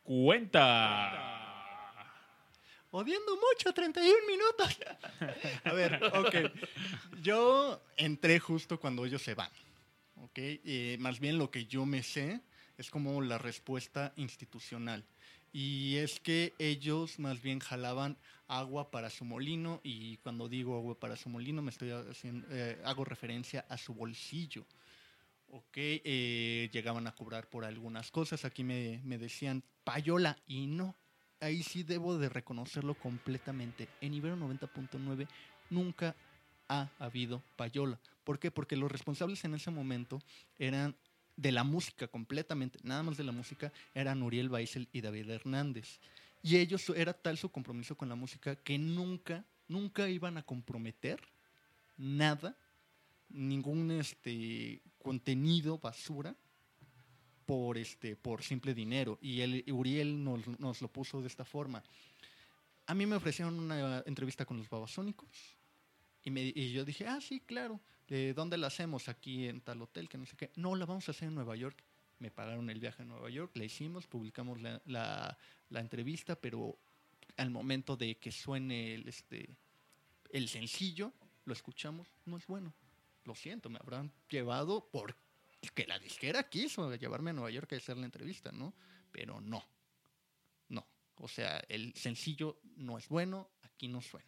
Cuenta. Odiando mucho, 31 minutos. A ver, ok. Yo entré justo cuando ellos se van. Ok. Eh, más bien lo que yo me sé es como la respuesta institucional. Y es que ellos más bien jalaban agua para su molino y cuando digo agua para su molino me estoy haciendo, eh, hago referencia a su bolsillo. Ok, eh, llegaban a cobrar por algunas cosas. Aquí me, me decían payola y no. Ahí sí debo de reconocerlo completamente. En Ibero 90.9 nunca ha habido payola. ¿Por qué? Porque los responsables en ese momento eran de la música completamente, nada más de la música, eran Uriel Weissel y David Hernández. Y ellos, era tal su compromiso con la música que nunca, nunca iban a comprometer nada, ningún este contenido basura por este por simple dinero y el Uriel nos, nos lo puso de esta forma. A mí me ofrecieron una entrevista con los babasónicos y, me, y yo dije, ah, sí, claro. ¿De dónde la hacemos? Aquí en tal hotel, que no sé qué. No, la vamos a hacer en Nueva York. Me pagaron el viaje a Nueva York, la hicimos, publicamos la, la- la entrevista, pero al momento de que suene el, este, el sencillo, lo escuchamos, no es bueno. Lo siento, me habrán llevado porque la disquera quiso llevarme a Nueva York a hacer la entrevista, ¿no? Pero no, no. O sea, el sencillo no es bueno, aquí no suena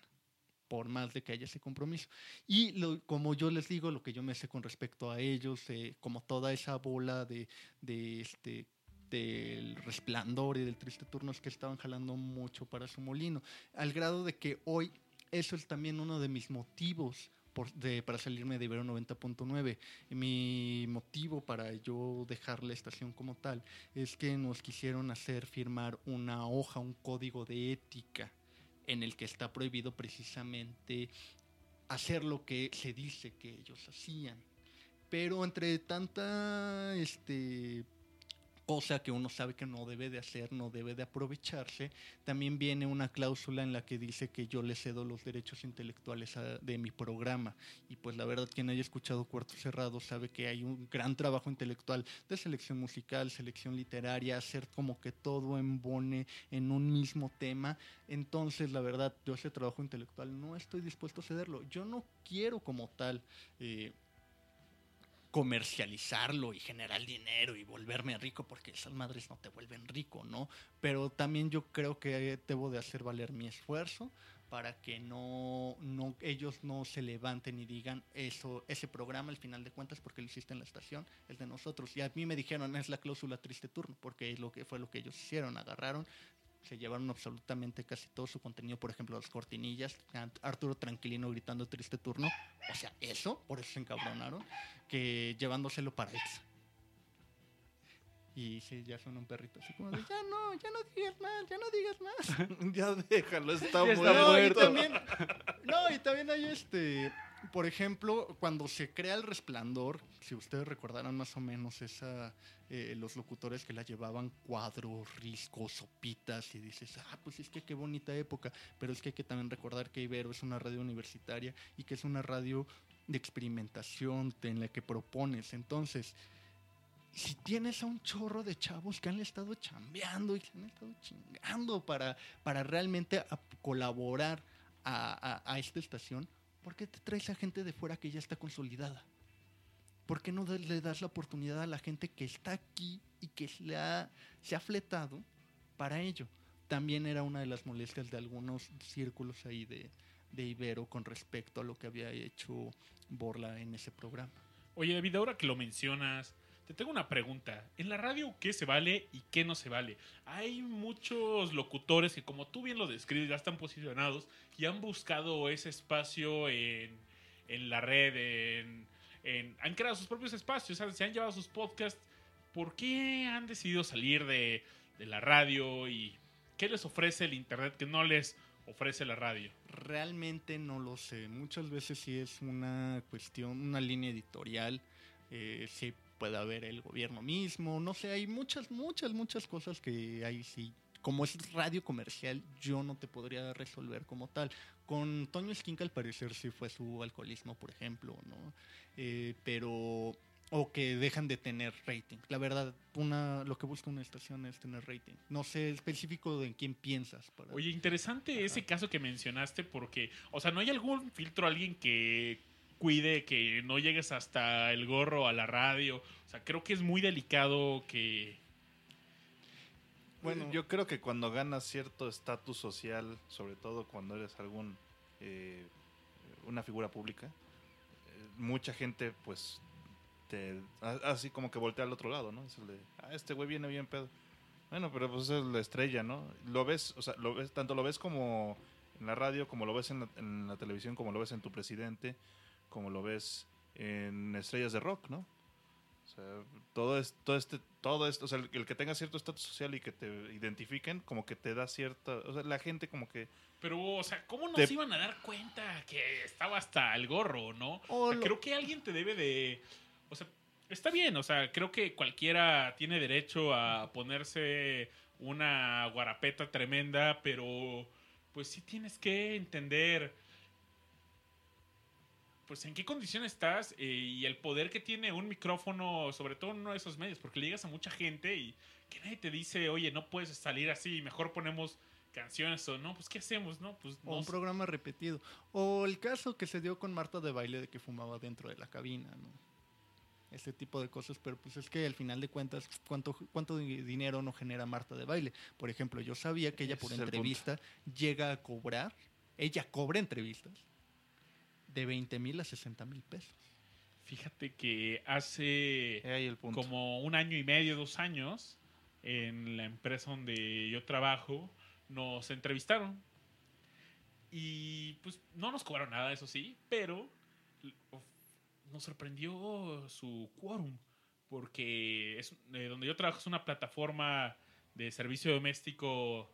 por más de que haya ese compromiso. Y lo- como yo les digo, lo que yo me sé con respecto a ellos, eh, como toda esa bola de, de este del resplandor y del triste turno es que estaban jalando mucho para su molino, al grado de que hoy eso es también uno de mis motivos de- para salirme de Ibero 90.9. Mi motivo para yo dejar la estación como tal es que nos quisieron hacer firmar una hoja, un código de ética en el que está prohibido precisamente hacer lo que se dice que ellos hacían. Pero entre tanta este, cosa que uno sabe que no debe de hacer, no debe de aprovecharse, también viene una cláusula en la que dice que yo le cedo los derechos intelectuales de mi programa. Y pues la verdad, quien haya escuchado Cuarto Cerrado sabe que hay un gran trabajo intelectual de selección musical, selección literaria, hacer como que todo embone en un mismo tema. Entonces, la verdad, yo ese trabajo intelectual no estoy dispuesto a cederlo. Yo no quiero como tal eh, comercializarlo y generar dinero y volverme rico, porque esas madres no te vuelven rico, ¿no? Pero también yo creo que debo de hacer valer mi esfuerzo para que no, no ellos no se levanten y digan eso ese programa al final de cuentas porque lo hiciste en la estación es de nosotros y a mí me dijeron es la cláusula triste turno porque es lo que fue lo que ellos hicieron agarraron se llevaron absolutamente casi todo su contenido, por ejemplo, las cortinillas, Arturo Tranquilino gritando triste turno, o sea, eso, por eso se encabronaron, que llevándoselo para Exa. Y sí, ya son un perrito así como de, ya no, ya no digas más, ya no digas más. ya déjalo, está Ya está muerto. No, y muerto. también, no, y también hay este, por ejemplo, cuando se crea el resplandor, si ustedes recordarán más o menos esa, eh, los locutores que la llevaban cuadros, riscos, sopitas, y dices, ah, pues es que qué bonita época, pero es que hay que también recordar que Ibero es una radio universitaria y que es una radio de experimentación en la que propones, entonces si tienes a un chorro de chavos que han estado chambeando y se han estado chingando para, para realmente colaborar a- a esta estación, ¿por qué te traes a gente de fuera que ya está consolidada? ¿Por qué no le das la oportunidad a la gente que está aquí y que se, ha, se fletado para ello? También era una de las molestias de algunos círculos ahí de, de Ibero con respecto a lo que había hecho Borla en ese programa. Oye, David, ahora que lo mencionas, te tengo una pregunta. En la radio, ¿qué se vale y qué no se vale? Hay muchos locutores que, como tú bien lo describes, ya están posicionados y han buscado ese espacio en, en la red, en, han creado sus propios espacios, se han llevado sus podcasts. ¿Por qué han decidido salir de, de la radio y qué les ofrece el Internet que no les ofrece la radio? Realmente no lo sé. Muchas veces sí es una cuestión, una línea editorial. Eh, sí puede haber el gobierno mismo. No sé, hay muchas, muchas, muchas cosas que hay sí. Como es radio comercial, yo no te podría resolver como tal. Con Toño Esquinca, al parecer, sí fue su alcoholismo, por ejemplo, ¿no? Eh, pero. O que dejan de tener rating. La verdad, una, lo que busca una estación es tener rating. No sé específico de en quién piensas. para- Oye, interesante ese caso que mencionaste porque, o sea, ¿no hay algún filtro, alguien que cuide que no llegues hasta el gorro a la radio? O sea, creo que es muy delicado que... Bueno, yo creo que cuando ganas cierto estatus social, sobre todo cuando eres algún eh, una figura pública, eh, mucha gente pues te a- así como que voltea al otro lado, ¿no? Es el de, ah, este güey viene bien pedo. Bueno, pero pues es la estrella, ¿no? Lo ves, o sea, lo ves tanto lo ves como en la radio, como lo ves en la, en la televisión, como lo ves en tu presidente, como lo ves en estrellas de rock, ¿no? O sea, todo, es, todo, este, todo esto, o sea, el, el que tenga cierto estatus social y que te identifiquen, como que te da cierta, o sea, la gente como que Pero, o sea, ¿cómo nos Te- iban a dar cuenta que estaba hasta el gorro, no? O O sea, lo- creo que alguien te debe de... O sea, está bien, o sea, creo que cualquiera tiene derecho a ponerse una guarapeta tremenda, pero pues sí tienes que entender pues en qué condición estás eh, y el poder que tiene un micrófono, sobre todo en uno de esos medios, porque le llegas a mucha gente y que nadie te dice, oye, no puedes salir así, mejor ponemos canciones o no, pues ¿qué hacemos? No, pues O no un sé. programa repetido. O el caso que se dio con Marta de baile de que fumaba dentro de la cabina, ¿no? Ese tipo de cosas, pero pues es que al final de cuentas, ¿cuánto, cuánto di- dinero no genera Marta de baile? Por ejemplo, yo sabía que ella por entrevista llega a cobrar, ella cobra entrevistas de 20 mil a 60 mil pesos. Fíjate que hace el punto. como un año y medio, dos años, en la empresa donde yo trabajo, nos entrevistaron. Y pues no nos cobraron nada, eso sí, pero nos sorprendió su quórum. Porque es, eh, donde yo trabajo es una plataforma de servicio doméstico,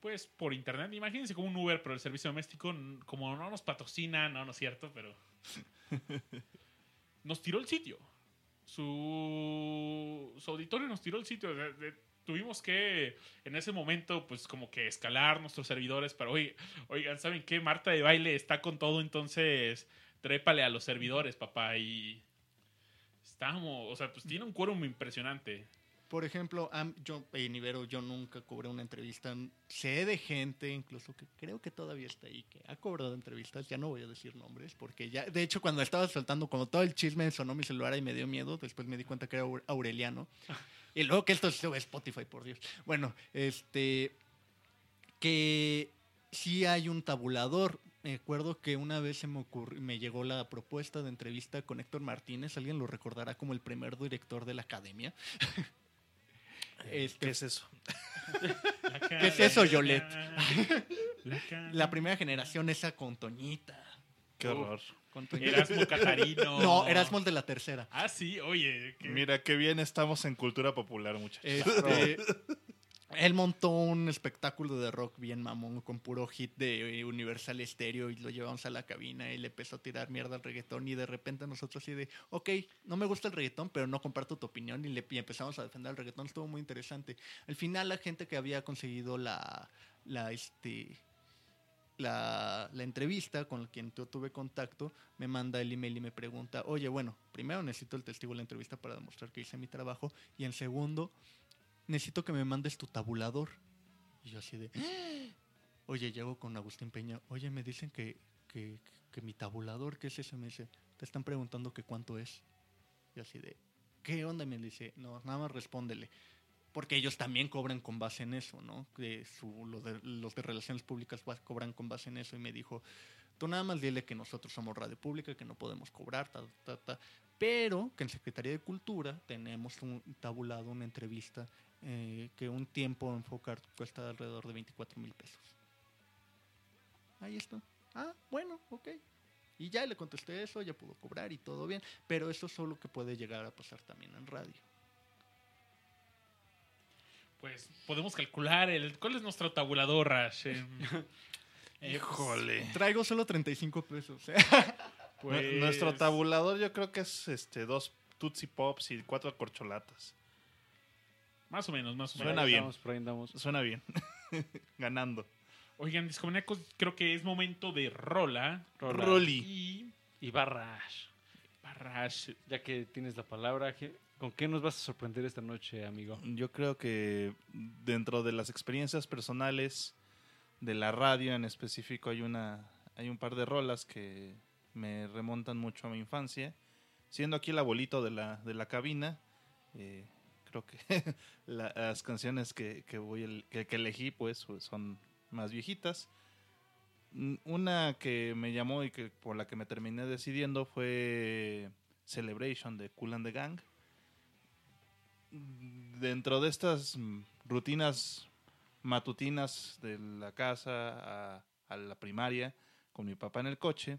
pues por internet. Imagínense como un Uber, pero el servicio doméstico, como no nos patrocina, no, no es cierto, pero nos tiró el sitio. Su, su auditorio nos tiró el sitio. De- de- tuvimos que, en ese momento, pues como que escalar nuestros servidores. Pero oye, oigan, ¿saben qué? Marta de baile está con todo, entonces trépale a los servidores, papá. Y estamos, o sea, pues tiene un quórum impresionante. Por ejemplo, yo en Ibero yo nunca cobré una entrevista. Sé de gente, incluso que creo que todavía está ahí, que ha cobrado entrevistas. Ya no voy a decir nombres, porque ya, de hecho, cuando estaba soltando como todo el chisme, sonó mi celular y me dio miedo. Después me di cuenta que era Aure- Aureliano. Y luego que esto se sube a Spotify, por Dios. Bueno, este. Que sí hay un tabulador. Me acuerdo que una vez se me ocurrió, me llegó la propuesta de entrevista con Héctor Martínez. Alguien lo recordará como el primer director de la academia. Este, ¿Qué es eso? ¿Qué es eso, Yolette? La, La primera generación esa con Toñita. Qué horror. Con Toñita. Erasmo Catarino. No, Erasmus de la tercera. Ah, sí, oye. Mira qué bien estamos en cultura popular, muchachos. Este, él montó un espectáculo de rock bien mamón con puro hit de eh, Universal Stereo y lo llevamos a la cabina y le empezó a tirar mierda al reggaetón y de repente nosotros así de, ok, no me gusta el reggaetón, pero no comparto tu opinión y, le, empezamos a defender el reggaetón. Estuvo muy interesante. Al final la gente que había conseguido la, la, este, la, la entrevista con quien yo tuve contacto me manda el email y me pregunta, oye, bueno, primero necesito el testigo de la entrevista para demostrar que hice mi trabajo y en segundo, necesito que me mandes tu tabulador. Y yo así de, oye, llego con Agustín Peña, oye, me dicen que, que, que mi tabulador, ¿qué es eso? Me dice, te están preguntando que cuánto es. Y así de, ¿qué onda? Me dice, no, nada más respóndele. Porque ellos también cobran con base en eso, ¿no? Que su, los, de, los de relaciones públicas cobran con base en eso. Y me dijo, tú nada más dile que nosotros somos radio pública, que no podemos cobrar, ta, ta, ta. Pero que en Secretaría de Cultura tenemos un tabulado, una entrevista, eh, que un tiempo enfocar cuesta alrededor de 24 mil pesos. Ahí está. Ah, bueno, ok. Y ya le contesté eso, ya pudo cobrar y todo bien. Pero eso es solo que puede llegar a pasar también en radio. Pues podemos calcular el. ¿Cuál es nuestro tabulador, Rash? Eh, Híjole. Traigo solo 35 pesos. ¿eh? pues, Nue- Nuestro tabulador yo creo que es este dos Tootsie Pops y cuatro corcholatas. Más o menos, más o Suena menos. Ahí bien. andamos, por ahí andamos. Suena bien. Ganando. Oigan, Discomaníacos, creo que es momento de rola. Rola. Rolly. Y. Y Barrash, Barrash. ya que tienes la palabra, ¿qué- ¿con qué nos vas a sorprender esta noche, amigo? Yo creo que dentro de las experiencias personales de la radio en específico hay una hay un par de rolas que me remontan mucho a mi infancia. Siendo aquí el abuelito de la, de la cabina, eh, creo que la- las canciones que, que voy que, elegí pues son más viejitas. Mm, Una que me llamó y que por la que me terminé decidiendo fue Celebration de Cool and the Gang dentro de estas mm, rutinas matutinas de la casa a, a la primaria con mi papá en el coche,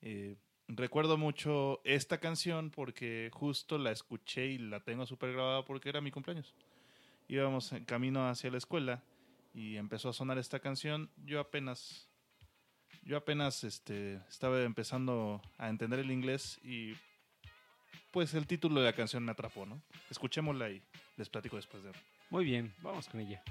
eh, recuerdo mucho esta canción porque justo la escuché y la tengo súper grabada porque era mi cumpleaños. Íbamos en camino hacia la escuela y empezó a sonar esta canción. Yo apenas, yo apenas este, estaba empezando a entender el inglés y pues el título de la canción me atrapó, ¿no? Escuchémosla y les platico después de Muy bien, vamos con ella.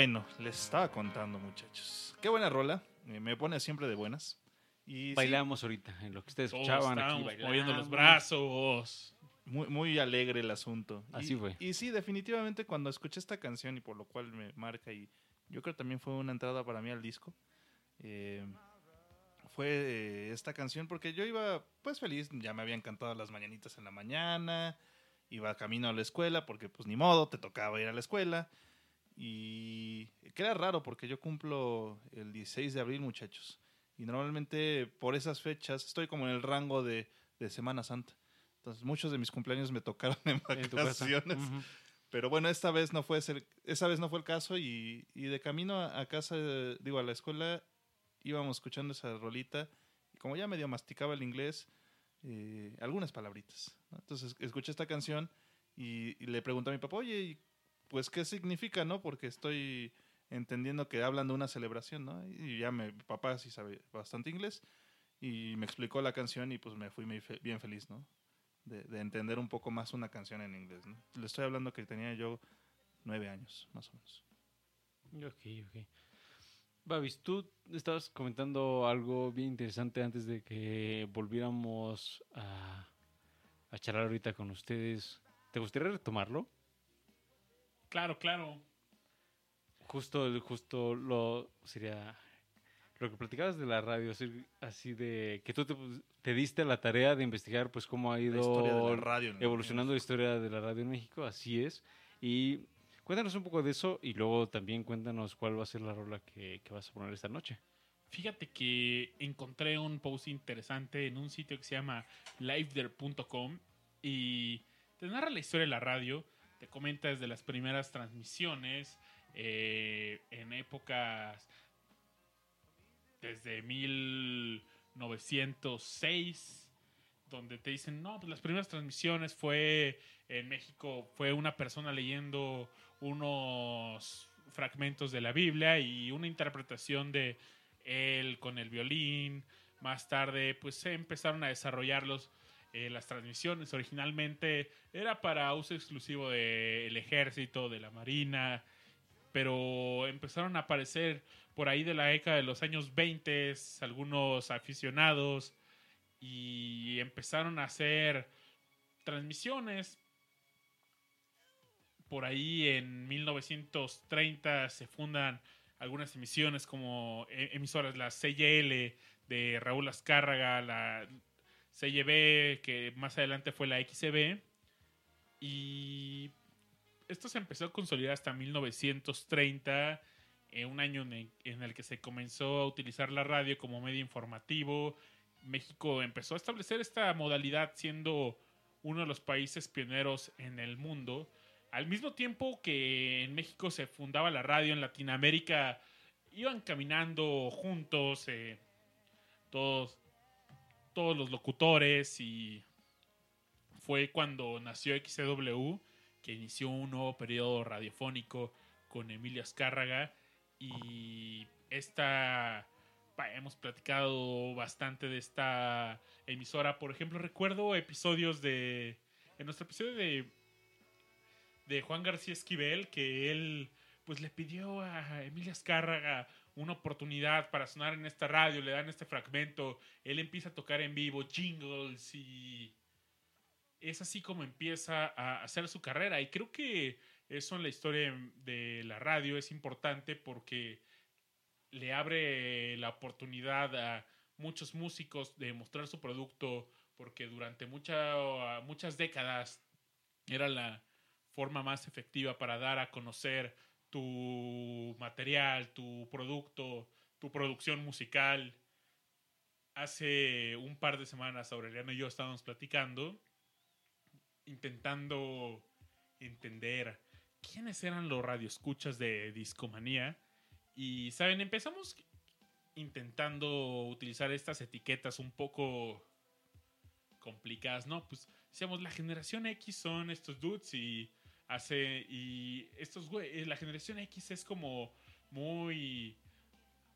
Bueno, les estaba contando, muchachos. Qué buena rola. me pone siempre de buenas. Y sí, Bailamos ahorita en lo que ustedes escuchaban aquí. bailamos. moviendo los brazos. muy, muy alegre el asunto. Así Y- fue. Y sí, definitivamente cuando escuché esta canción y por lo cual me marca y yo creo también fue una entrada para mí al disco. eh, fue eh, esta canción porque yo iba pues feliz, ya me habían cantado las mañanitas en la mañana, iba camino a la escuela porque pues ni modo, te tocaba ir a la escuela. Y que era raro porque yo cumplo el 16 de abril, muchachos. Y normalmente por esas fechas estoy como en el rango de, de Semana Santa. Entonces muchos de mis cumpleaños me tocaron en En tu casa. vacaciones. Ujú. Pero bueno, esta vez no fue ser, esa vez no fue el caso y, y de camino a, a casa, eh, digo, a la escuela, íbamos escuchando esa rolita y como ya medio masticaba el inglés, eh, algunas palabritas. ¿no? Entonces escuché esta canción y, y le pregunté a mi papá, oye, ¿y pues qué significa, no? Porque estoy entendiendo que hablan de una celebración, ¿no? Y ya mi papá sí sabe bastante inglés y me explicó la canción y pues me fui bien feliz, ¿no? De, de entender un poco más una canción en inglés, ¿no? Le estoy hablando que tenía yo nueve años, más o menos. Ok, ok. Babis, tú estabas comentando algo bien interesante antes de que volviéramos a charlar ahorita con ustedes. ¿Te gustaría retomarlo? Claro, claro. Justo, justo lo sería lo que platicabas de la radio, así, así de que tú te, te diste la tarea de investigar pues cómo ha ido La historia de la radio. en- evolucionando la historia de la radio en México, así es. Y cuéntanos un poco de eso y luego también cuéntanos cuál va a ser la rola que, que vas a poner esta noche. Fíjate que encontré un post interesante en un sitio que se llama liveder.com y te narra la historia de la radio, te comenta desde las primeras transmisiones eh, en épocas desde 1906 donde te dicen, no, pues las primeras transmisiones fue en México, fue una persona leyendo unos fragmentos de la Biblia y una interpretación de él con el violín. Más tarde, pues se empezaron a desarrollar los, eh, las transmisiones. Originalmente era para uso exclusivo del ejército, de la marina, pero empezaron a aparecer por ahí de la década de los años 20 algunos aficionados y empezaron a hacer transmisiones. Por ahí en 1930 se fundan algunas emisiones como e- emisoras, la CYL de Raúl Azcárraga, la CYB, que más adelante fue la XCB. Y esto se empezó a consolidar hasta 1930, eh, un año en el, que se comenzó a utilizar la radio como medio informativo. México empezó a establecer esta modalidad siendo uno de los países pioneros en el mundo. Al mismo tiempo que en México se fundaba la radio, en Latinoamérica iban caminando juntos eh, todos, todos los locutores y fue cuando nació XCW que inició un nuevo periodo radiofónico con Emilio Azcárraga y esta hemos platicado bastante de esta emisora. Por ejemplo recuerdo episodios de en nuestro episodio de de Juan García Esquivel que él pues le pidió a Emilio Azcárraga una oportunidad para sonar en esta radio, le dan este fragmento, él empieza a tocar en vivo jingles y es así como empieza a hacer su carrera. Y creo que eso en la historia de la radio es importante porque le abre la oportunidad a muchos músicos de mostrar su producto porque durante mucha- muchas décadas era la forma más efectiva para dar a conocer tu material, tu producto, tu producción musical. Hace un par de semanas Aureliano y yo estábamos platicando, intentando entender quiénes eran los radioescuchas de Discomanía. Y, ¿saben? Empezamos intentando utilizar estas etiquetas un poco complicadas, ¿no? Pues decíamos, la generación X son estos dudes y hace y estos güey, la generación X es como muy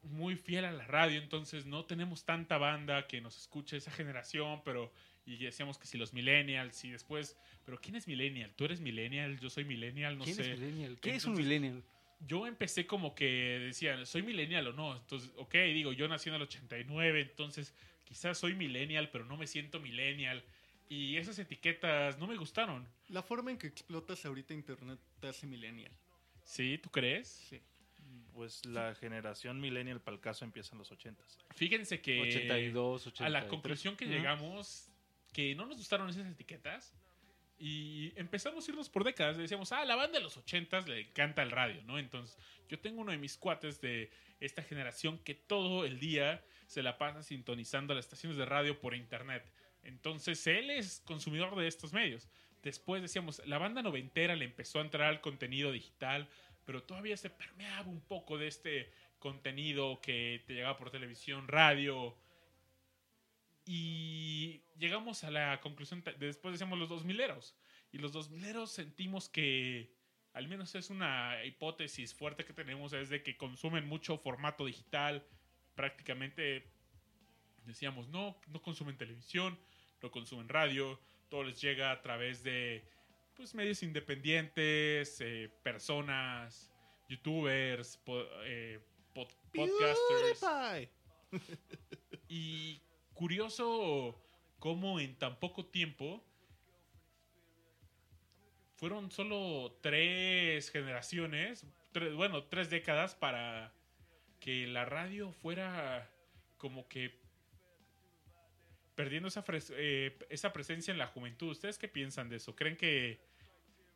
muy fiel a la radio, entonces no tenemos tanta banda que nos escuche esa generación, pero y decíamos que si los millennials y después, pero ¿quién es millennial? ¿Tú eres millennial? Yo soy millennial, no ¿Quién sé. es millennial? ¿Qué es un millennial? Yo empecé como que decía, ¿soy millennial o no? Entonces, ok, digo, yo nací en el 89, entonces quizás soy millennial, pero no me siento millennial. Y esas etiquetas no me gustaron. La forma en que explotas ahorita internet te hace millennial. ¿Sí? ¿Tú crees? Sí. Pues la generación millennial para el caso empieza en los 80s. Fíjense que 82, 83. a la conclusión que llegamos, que no nos gustaron esas etiquetas, y empezamos a irnos por décadas. Decíamos, ah, la banda de los 80s le encanta el radio, ¿no? Entonces, yo tengo uno de mis cuates de esta generación que todo el día se la pasa sintonizando las estaciones de radio por internet. Entonces, él es consumidor de estos medios. Después decíamos, la banda noventera le empezó a entrar al contenido digital, pero todavía se permeaba un poco de este contenido que te llegaba por televisión, radio. Y llegamos a la conclusión, de- después decíamos los 2000eros. Y los 2000eros sentimos que, al menos es una hipótesis fuerte que tenemos, es de que consumen mucho formato digital, prácticamente decíamos, no, no consumen televisión, no consumen radio, todo les llega a través de pues, medios independientes, eh, personas, youtubers, po- eh, pod- podcasters. Y curioso cómo en tan poco tiempo fueron solo tres generaciones, tres- bueno, tres décadas para que la radio fuera como que perdiendo esa, eh, esa presencia en la juventud. ¿Ustedes qué piensan de eso? ¿Creen que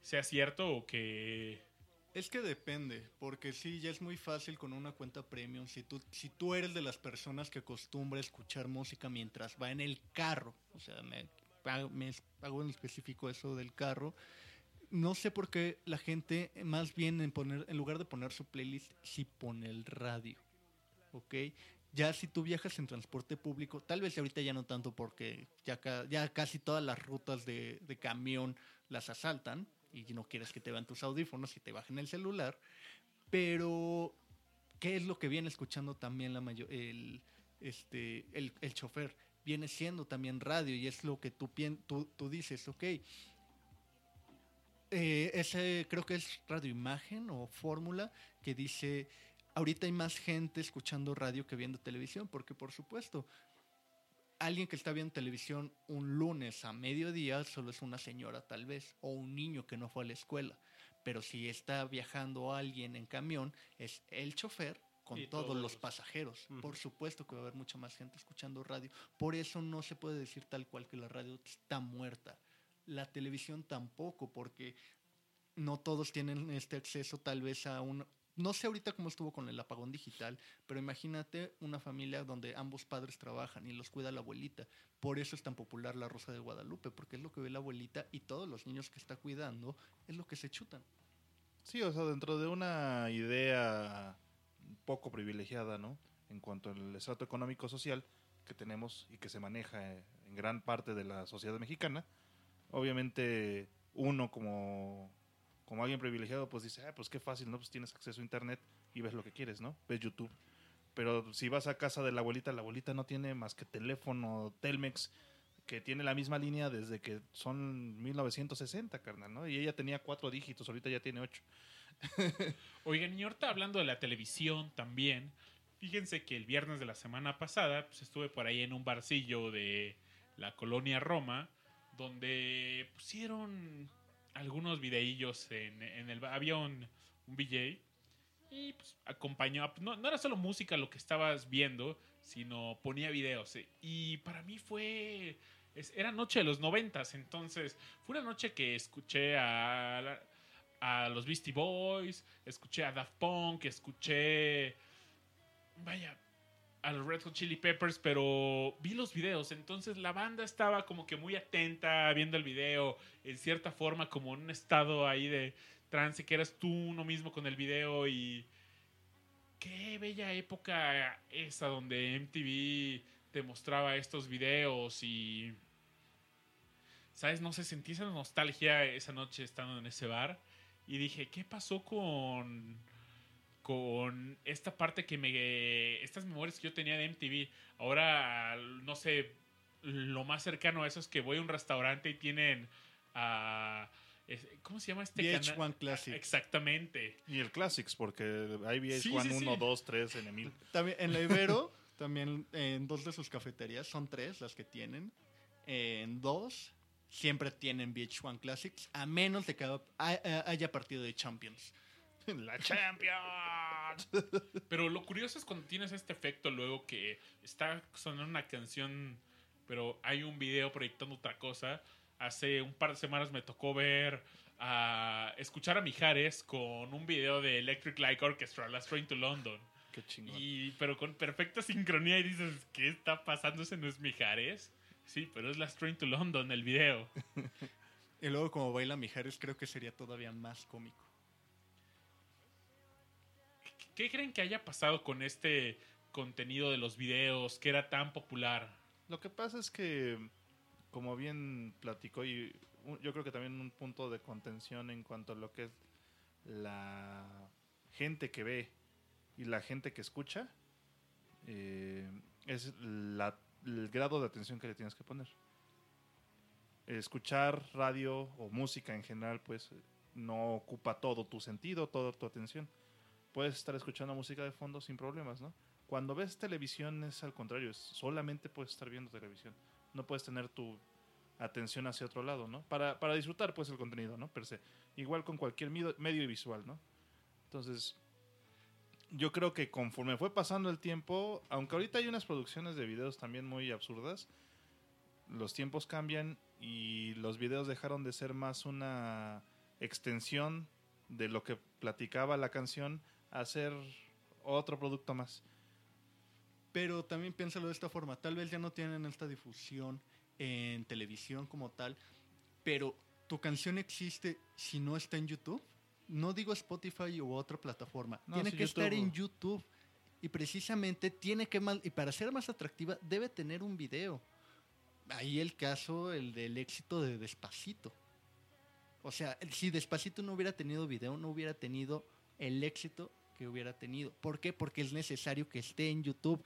sea cierto o que... Es que depende, porque sí, ya es muy fácil con una cuenta premium. Si tú, si tú eres de las personas que acostumbra escuchar música mientras va en el carro, o sea, me, me hago en específico eso del carro, no sé por qué la gente, más bien en, poner, en lugar de poner su playlist, sí pone el radio. ¿Ok? Ya si tú viajas en transporte público, tal vez ahorita ya no tanto porque ya, ca- ya casi todas las rutas de, camión las asaltan y no quieres que te vean tus audífonos y te bajen el celular. Pero, ¿qué es lo que viene escuchando también la mayor, el, este, el, el chofer? Viene siendo también radio y es lo que tú, tú, tú dices, ok. Eh, ese creo que es radio imagen o fórmula que dice ahorita hay más gente escuchando radio que viendo televisión porque por supuesto alguien que está viendo televisión un lunes a mediodía solo es una señora tal vez o un niño que no fue a la escuela. Pero si está viajando alguien en camión es el chofer con todos, todos los pasajeros. Por supuesto que va a haber mucha más gente escuchando radio. Por eso no se puede decir tal cual que la radio está muerta. La televisión tampoco, porque no todos tienen este acceso tal vez a un... No sé ahorita cómo estuvo con el apagón digital, pero imagínate una familia donde ambos padres trabajan y los cuida la abuelita. Por eso es tan popular la Rosa de Guadalupe, porque es lo que ve la abuelita y todos los niños que está cuidando es lo que se chutan. Sí, o sea, dentro de una idea poco privilegiada, ¿no? En cuanto al estrato económico social que tenemos y que se maneja en gran parte de la sociedad mexicana, obviamente uno como, como alguien privilegiado pues dice, ah, pues qué fácil, ¿no? Pues tienes acceso a internet y ves lo que quieres, ¿no? Ves YouTube. Pero si vas a casa de la abuelita, la abuelita no tiene más que teléfono Telmex que tiene la misma línea desde que son 1960, carnal, ¿no? Y ella tenía cuatro dígitos, ahorita ya tiene ocho. Oigan, y ahorita hablando de la televisión también, fíjense que el viernes de la semana pasada pues, estuve por ahí en un barcillo de la colonia Roma, donde pusieron algunos videillos en, en el... Había un, un VJ y pues acompañó... No, no era solo música lo que estabas viendo, sino ponía videos. eh, Y para mí fue... era noche de los noventas, entonces fue una noche que escuché a... a los Beastie Boys, escuché a Daft Punk, escuché. Vaya, a los Red Hot Chili Peppers, pero vi los videos, entonces la banda estaba como que muy atenta viendo el video, en cierta forma, como en un estado ahí de trance, que eras tú uno mismo con el video y. Qué bella época esa donde MTV te mostraba estos videos y. ¿Sabes? No sé, sentí esa nostalgia esa noche estando en ese bar. Y dije, ¿qué pasó con. Con esta parte que me. estas memorias que yo tenía de MTV? Ahora, no sé, lo más cercano a eso es que voy a un restaurante y tienen. ah, es- ¿Cómo se llama este VH1 canal? Classic. Exactamente. Y el Classics, porque hay VH1 Sí, sí, sí. 1, 2, 3 en Emil. También en la Ibero, también en dos de sus cafeterías, son tres las que tienen. En dos siempre tienen VH1 Classics, a menos de que ha- haya partido de Champions. La Champions. Pero lo curioso es cuando tienes este efecto luego que está sonando una canción, pero hay un video proyectando otra cosa. Hace un par de semanas me tocó ver a escuchar a Mijares con un video de Electric Light Orchestra, Last Train to London. Qué chingón. Y, pero con perfecta sincronía y dices, ¿qué está pasando? ¿Ese no es Mijares? Sí, pero es Last Train to London el video. Y luego como baila Mijares creo que sería todavía más cómico. ¿Qué creen que haya pasado con este contenido de los videos que era tan popular? Lo que pasa es que, como bien platicó, y yo creo que también un punto de contención en cuanto a lo que es la gente que ve y la gente que escucha, eh, es la, el grado de atención que le tienes que poner. Escuchar radio o música en general, pues no ocupa todo tu sentido, toda tu atención. Puedes estar escuchando música de fondo sin problemas, ¿no? Cuando ves televisión es al contrario, es solamente puedes estar viendo televisión. No puedes tener tu atención hacia otro lado, ¿no? Para, para disfrutar, pues, el contenido, ¿no? Per se. Igual con cualquier medio, visual, ¿no? Entonces, yo creo que conforme fue pasando el tiempo, aunque ahorita hay unas producciones de videos también muy absurdas, los tiempos cambian y los videos dejaron de ser más una extensión de lo que platicaba la canción a ser otro producto más. Pero también piénsalo de esta forma, tal vez ya no tienen esta difusión en televisión como tal, pero tu canción existe si no está en YouTube. No digo Spotify u otra plataforma, No, tiene que estar en YouTube. Y precisamente tiene que más, y para ser más atractiva, debe tener un video. Ahí el caso, el del éxito de Despacito. O sea, si Despacito no hubiera tenido video, no hubiera tenido el éxito que hubiera tenido. ¿Por qué? Porque es necesario que esté en YouTube.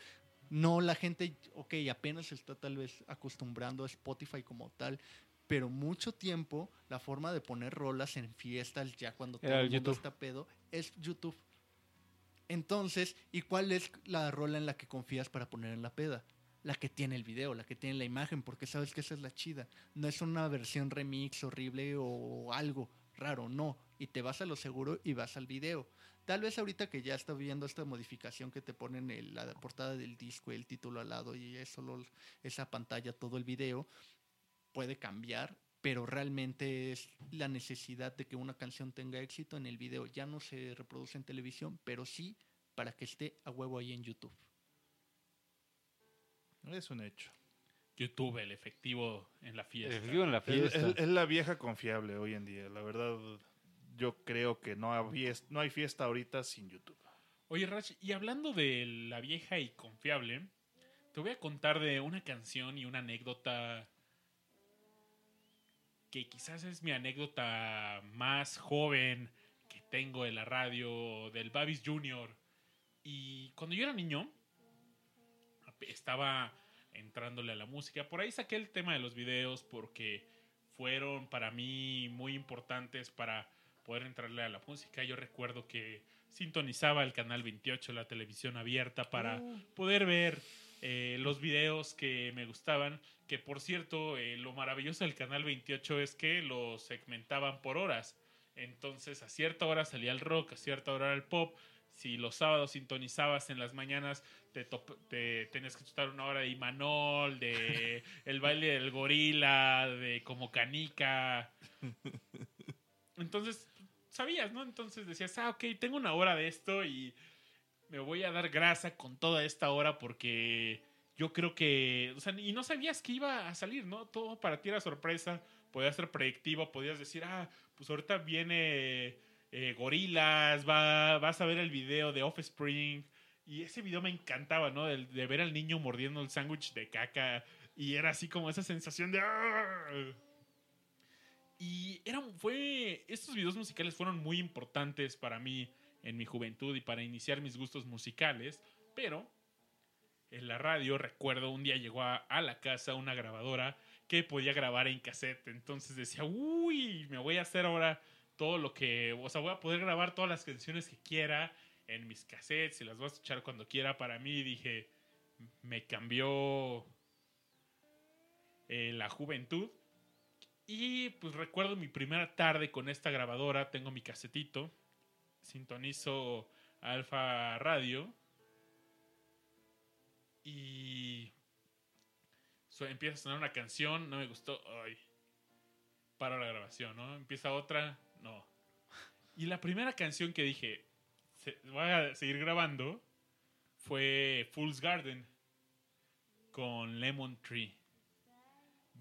No la gente, ok, apenas está tal vez acostumbrando a Spotify como tal, pero mucho tiempo la forma de poner rolas en fiestas ya cuando todo el mundo YouTube. está pedo es YouTube. Entonces, ¿y cuál es la rola en la que confías para poner en la peda? La que tiene el video, la que tiene la imagen, porque sabes que esa es la chida. No es una versión remix horrible o algo raro, no. Y te vas a lo seguro y vas al video. Tal vez ahorita que ya está viendo esta modificación que te ponen en la portada del disco, el título al lado y es solo esa pantalla, todo el video, puede cambiar, pero realmente es la necesidad de que una canción tenga éxito en el video. Ya no se reproduce en televisión, pero sí para que esté a huevo ahí en YouTube. Es un hecho. YouTube, el efectivo en la fiesta. Efectivo en la Es, fiesta. es- es la vieja confiable hoy en día. La verdad, yo creo que no fies- no hay fiesta ahorita sin YouTube. Oye, Rach, y hablando de la vieja y confiable, te voy a contar de una canción y una anécdota que quizás es mi anécdota más joven que tengo de la radio, del Babis Junior. Y cuando yo era niño, estaba entrándole a la música. Por ahí saqué el tema de los videos porque fueron para mí muy importantes para poder entrarle a la música. Yo recuerdo que sintonizaba el canal 28, la televisión abierta, para poder ver eh, los videos que me gustaban. Que por cierto, eh, lo maravilloso del canal 28 es que los segmentaban por horas. Entonces, a cierta hora salía el rock, a cierta hora el pop. Si los sábados sintonizabas en las mañanas, te, te tenías que chutar una hora de Imanol, de el baile del gorila, de como canica. Entonces, sabías, ¿no? Entonces decías, ah, ok, tengo una hora de esto y me voy a dar grasa con toda esta hora porque yo creo que, o sea, y no sabías que iba a salir, ¿no? Todo para ti era sorpresa, podías ser predictivo, podías decir, ah, pues ahorita viene eh, Gorilas, va, vas a ver el video de Offspring. Y ese video me encantaba, ¿no? De, ver al niño mordiendo el sándwich de caca. Y era así como esa sensación de... "Ah". Y eran, fue, estos videos musicales fueron muy importantes para mí en mi juventud y para iniciar mis gustos musicales, pero en la radio recuerdo un día llegó a, a la casa una grabadora que podía grabar en cassette, entonces decía, uy, me voy a hacer ahora todo lo que, o sea, voy a poder grabar todas las canciones que quiera en mis cassettes y las voy a escuchar cuando quiera. Para mí dije, me cambió eh, la juventud. Y pues recuerdo mi primera tarde con esta grabadora, tengo mi casetito, sintonizo Alfa Radio. Y empieza a sonar una canción, no me gustó, ay, paro la grabación, ¿no? Empieza otra, no. Y la primera canción que dije, "Se- voy a seguir grabando, fue Fool's Garden con Lemon Tree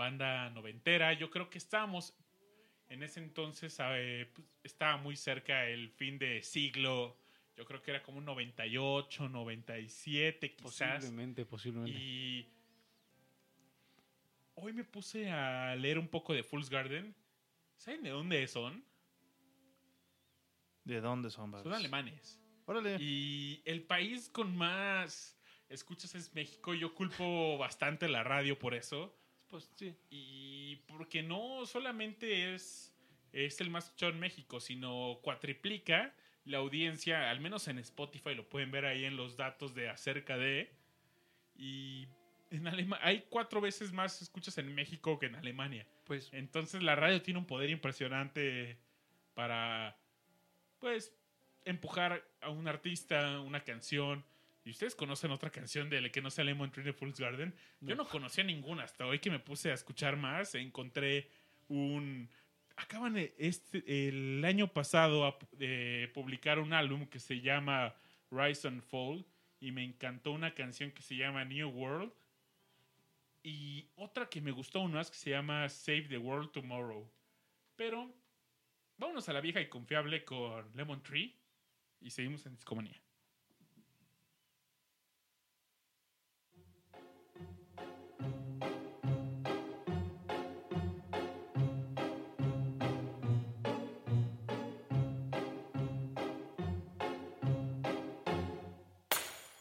banda noventera. Yo creo que estábamos en ese entonces, eh, pues, estaba muy cerca el fin de siglo. Yo creo que era como un 98, 97 quizás. Posiblemente, posiblemente. Y hoy me puse a leer un poco de Fool's Garden. ¿Saben de dónde son? ¿De dónde son? Son alemanes. Órale. Y el país con más escuchas es México. Yo culpo bastante la radio por eso. Pues sí. Y porque no solamente es, es el más escuchado en México, sino cuatriplica la audiencia, al menos en Spotify, lo pueden ver ahí en los datos de acerca de. Y en Alemania hay cuatro veces más escuchas en México que en Alemania. Pues Entonces la radio tiene un poder impresionante para, pues, empujar a un artista, una canción. ¿Y ustedes conocen otra canción de la que no sea Lemon Tree de Fool's Garden? Yo no conocía ninguna hasta hoy que me puse a escuchar más. Encontré un... Acaban este, el año pasado de publicar un álbum que se llama Rise and Fall y me encantó una canción que se llama New World y otra que me gustó aún más que se llama Save the World Tomorrow. Pero vámonos a la vieja y confiable con Lemon Tree y seguimos en Discomanía.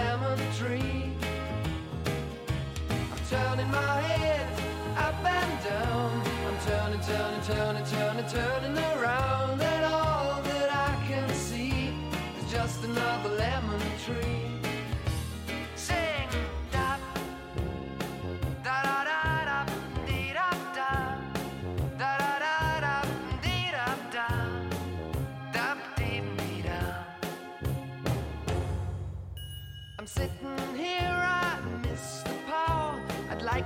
lemon tree. I'm turning my head up and down. I'm turning, turning, turning, turning, turning around,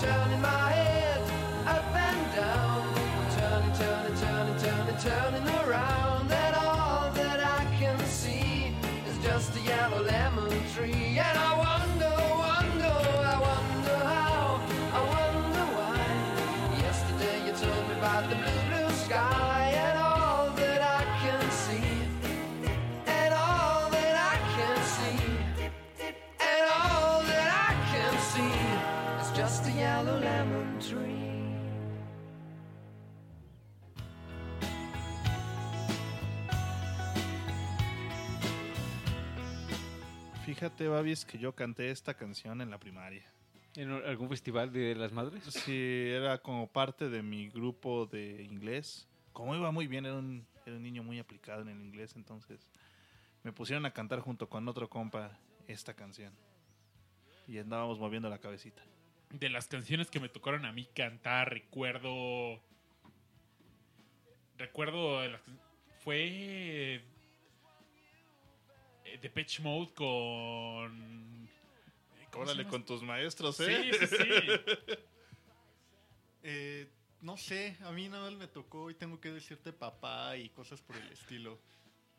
Turning my head Fíjate, Babis, que yo canté esta canción en la primaria. ¿En algún festival de las madres? Sí, era como parte de mi grupo de inglés. Como iba muy bien, era un, era un niño muy aplicado en el inglés, entonces me pusieron a cantar junto con otro compa esta canción. Y andábamos moviendo la cabecita. De las canciones que me tocaron a mí cantar, recuerdo. Recuerdo. Fue. De Pitch Mode con. ¿cómo se Órale con tus maestros, Sí, ¿eh? sí, sí. Eh, no sé, a mí nada más me tocó y tengo que decirte papá y cosas por el estilo.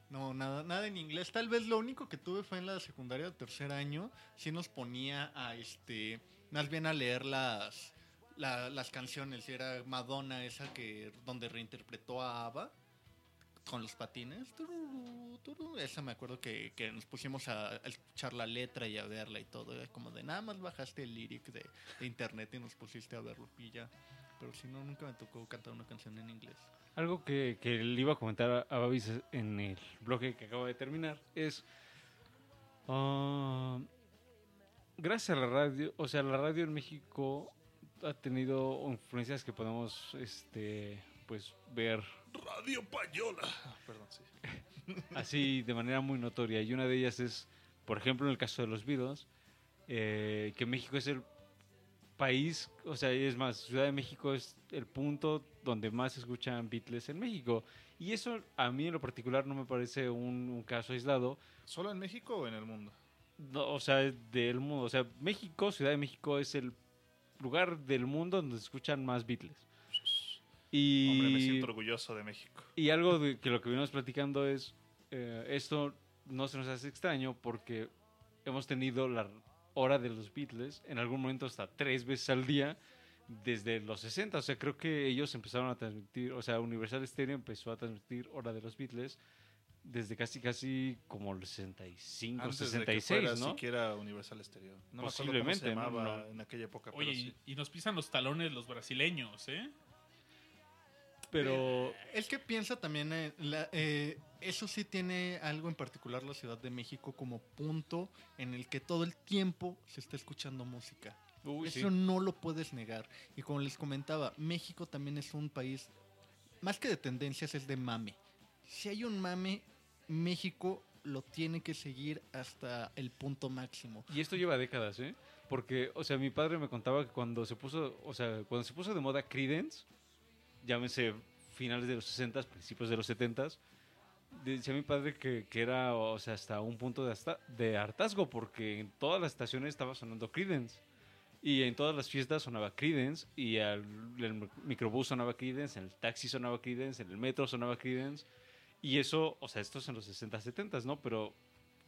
No, nada, nada en inglés. Tal vez lo único que tuve fue en la secundaria, tercer año. Sí nos ponía a este, más bien a leer las, la- las canciones. Y era Madonna esa que donde reinterpretó a Ava con los patines. Esa me acuerdo que, que nos pusimos a, escuchar la letra y a verla y todo. Era como de nada más bajaste el lyric de, internet y nos pusiste a verlo y ya. Pero si no, nunca me tocó cantar una canción en inglés. Algo que, que le iba a comentar a, Babis en el bloque que acabo de terminar es. ah, gracias a la radio, o sea, la radio en México ha tenido influencias que podemos este, pues, ver Radio Payola. Ah, Perdón, sí. así de manera muy notoria. Y una de ellas es, por ejemplo, en el caso de los Beatles, eh, que México es el país, o sea, es más, Ciudad de México es el punto donde más se escuchan Beatles en México. Y eso a mí en lo particular no me parece un, un caso aislado, ¿Solo en México o en el mundo? no, o sea, del mundo. O sea, México, Ciudad de México es el lugar del mundo donde se escuchan más Beatles. Y... Hombre, me siento orgulloso de México. Y algo de que lo que venimos platicando es, eh, esto no se nos hace extraño porque hemos tenido la hora de los Beatles en algún momento hasta tres veces al día desde los 60. O sea, creo que ellos empezaron a transmitir, o sea, Universal Stereo empezó a transmitir hora de los Beatles desde casi casi como el 65, Antes de que 66, fuera ¿no? siquiera Universal Stereo. No Posiblemente, me acuerdo ¿no? cómo se llamaba No. en aquella época, Oye, pero sí. y, y nos pisan los talones los brasileños, ¿eh? Pero Es que piensa también, en la- eh, eso sí tiene algo en particular la Ciudad de México como punto en el que todo el tiempo se está escuchando música. Uy, sí. Eso no lo puedes negar. Y como les comentaba, México también es un país, más que de tendencias, es de mame. Si hay un mame, México lo tiene que seguir hasta el punto máximo. Y esto lleva décadas, ¿eh? Porque, o sea, mi padre me contaba que cuando se puso, o sea, cuando se puso de moda Creedence, llámese finales de los 60, principios de los 70, decía mi padre que, que era, o sea, hasta un punto de, hasta, de hartazgo, porque en todas las estaciones estaba sonando Creedence. Y en todas las fiestas sonaba Creedence, y al, el microbús sonaba Creedence, en el taxi sonaba Creedence, en el metro sonaba Creedence. Y eso, o sea, esto es en los 60, 70, ¿no? Pero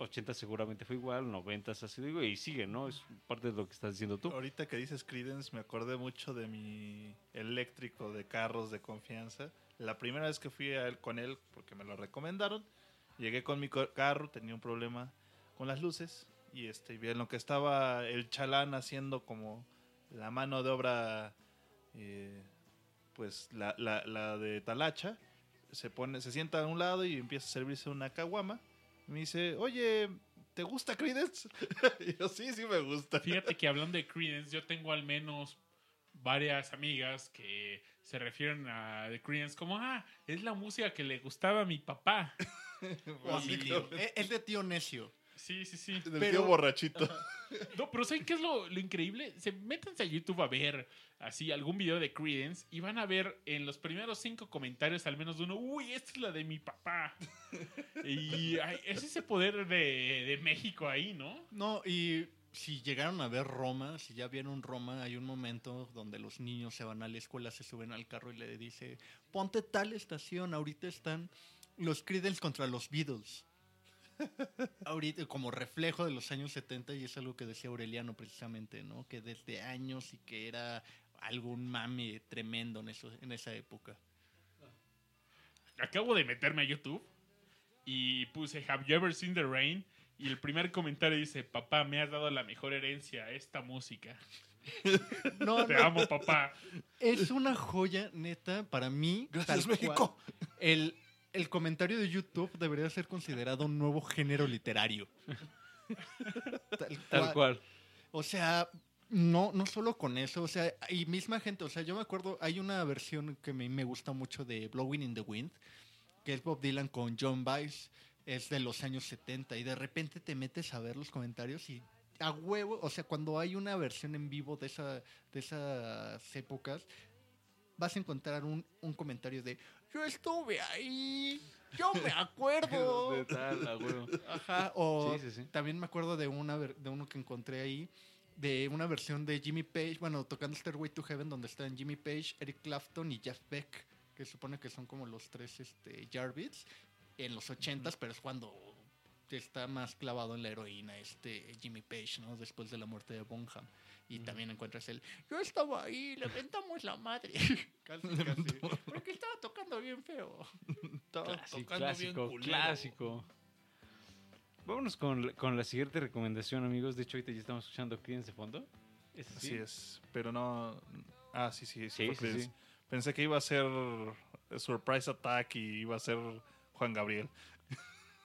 80 seguramente fue igual, 90 ha sido y sigue, ¿no? Es parte de lo que estás diciendo tú. Ahorita que dices Creedence, me acordé mucho de mi eléctrico de carros de confianza. La primera vez que fui a él, con él, porque me lo recomendaron, llegué con mi carro, tenía un problema con las luces. Y este, vi en lo que estaba el chalán haciendo como la mano de obra, eh, pues la, la- la de talacha. Se, pone, se sienta a un lado y empieza a servirse una caguama. Me dice, oye, ¿te gusta Creedence? y yo, sí, sí me gusta. Fíjate que hablando de Creedence, yo tengo al menos varias amigas que se refieren a The Creedence como, ah, es la música que le gustaba a mi papá. O a mi tío. Es- Es de tío necio. Sí, sí, sí. Del Pero- tío borrachito. No, pero ¿saben qué es lo, lo increíble? Se métanse a YouTube a ver así algún video de Creedence y van a ver en los primeros cinco comentarios al menos uno, uy, esta es la de mi papá. y ay, es ese poder de, de México ahí, ¿no? No, y si llegaron a ver Roma, si ya vieron Roma, hay un momento donde los niños se van a la escuela, se suben al carro y le dice, ponte tal estación, ahorita están los Creedence contra los Beatles. Ahorita como reflejo de los años 70 y es algo que decía Aureliano precisamente, ¿no? Que desde años y que era algún mame tremendo en, eso, en esa época. Acabo de meterme a YouTube y puse Have you ever seen the rain? Y el primer comentario dice, papá, me has dado la mejor herencia, esta música. No, Te no, amo, papá. es una joya, neta, para mí. Gracias, tal México. cual. El, el comentario de YouTube debería ser considerado un nuevo género literario. Tal Tal cual. O sea, no, no solo con eso, o sea, y misma gente, o sea, yo me acuerdo, hay una versión que me, me gusta mucho de Blowing in the Wind, que es Bob Dylan con John Baez, es de los años 70, y de repente te metes a ver los comentarios y a huevo, o sea, cuando hay una versión en vivo de, esa, de esas épocas, vas a encontrar un, un comentario de, yo estuve ahí, yo me acuerdo. De tal. Ajá, o Sí, sí, sí. también me acuerdo de una de uno que encontré ahí, de una versión de Jimmy Page, bueno, tocando Stairway to Heaven, donde están Jimmy Page, Eric Clapton y Jeff Beck, que supone que son como los tres este, Jarvis. en los ochentas, pero es cuando está más clavado en la heroína este Jimmy Page, ¿no? Después de la muerte de Bonham. Y también encuentras el, yo estaba ahí, le mentamos la madre. casi, casi. Porque estaba tocando bien feo. Estaba Clásico, tocando bien clásico, culero. clásico. Vámonos con, la- con la siguiente recomendación, amigos. De hecho, ahorita ya estamos escuchando Creedence de fondo. ¿Es así? Así es, pero no... Ah, sí, sí, sí. Sí. Pensé que iba a ser Surprise Attack y iba a ser Juan Gabriel.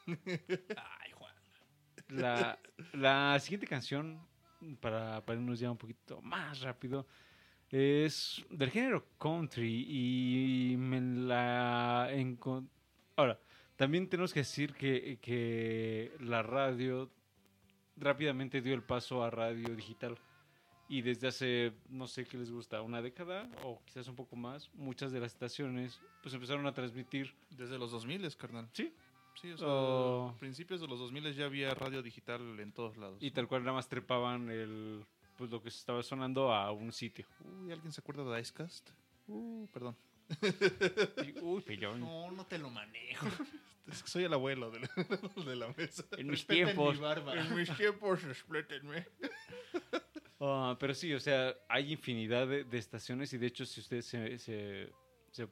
Ay, Juan. La, la siguiente canción, para, para irnos ya un poquito más rápido, es del género country y me la Ahora, también tenemos que decir que, que la radio rápidamente dio el paso a radio digital. Y desde hace, no sé qué les gusta, una década o quizás un poco más, muchas de las estaciones pues empezaron a transmitir Desde los 2000, carnal. Sí. Sí, o sea, Oh. principios de los 2000 ya había radio digital en todos lados. y tal cual nada más trepaban el, pues lo que estaba sonando a un sitio. Uy, ¿alguien se acuerda de Icecast? Uh, perdón. Uy, pellón. No, no te lo manejo. Es que soy el abuelo de la, de la mesa. En mis Respeten tiempos. mi barba. mis tiempos, resplétenme. Ah, pero sí, o sea, hay infinidad de, de estaciones y de hecho si ustedes se, se- se,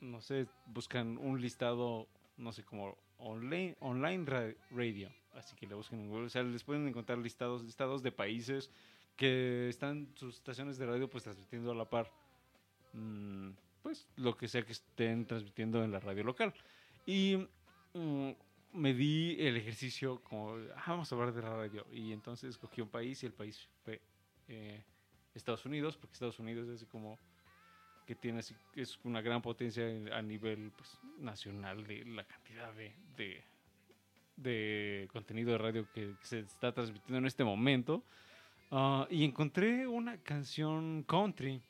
no sé, buscan un listado, no sé, como online, online ra- radio, así que le busquen en Google, o sea, les pueden encontrar listados, listados de países que están sus estaciones de radio pues transmitiendo a la par, mm, pues lo que sea que estén transmitiendo en la radio local. Y mm, me di el ejercicio como, ah, vamos a hablar de la radio. Y entonces escogí un país y el país fue eh, Estados Unidos, porque Estados Unidos es así como que tiene así, es una gran potencia en- a nivel pues, nacional de la cantidad de, de, de contenido de radio que se está transmitiendo en este momento. Ah, y encontré una canción country.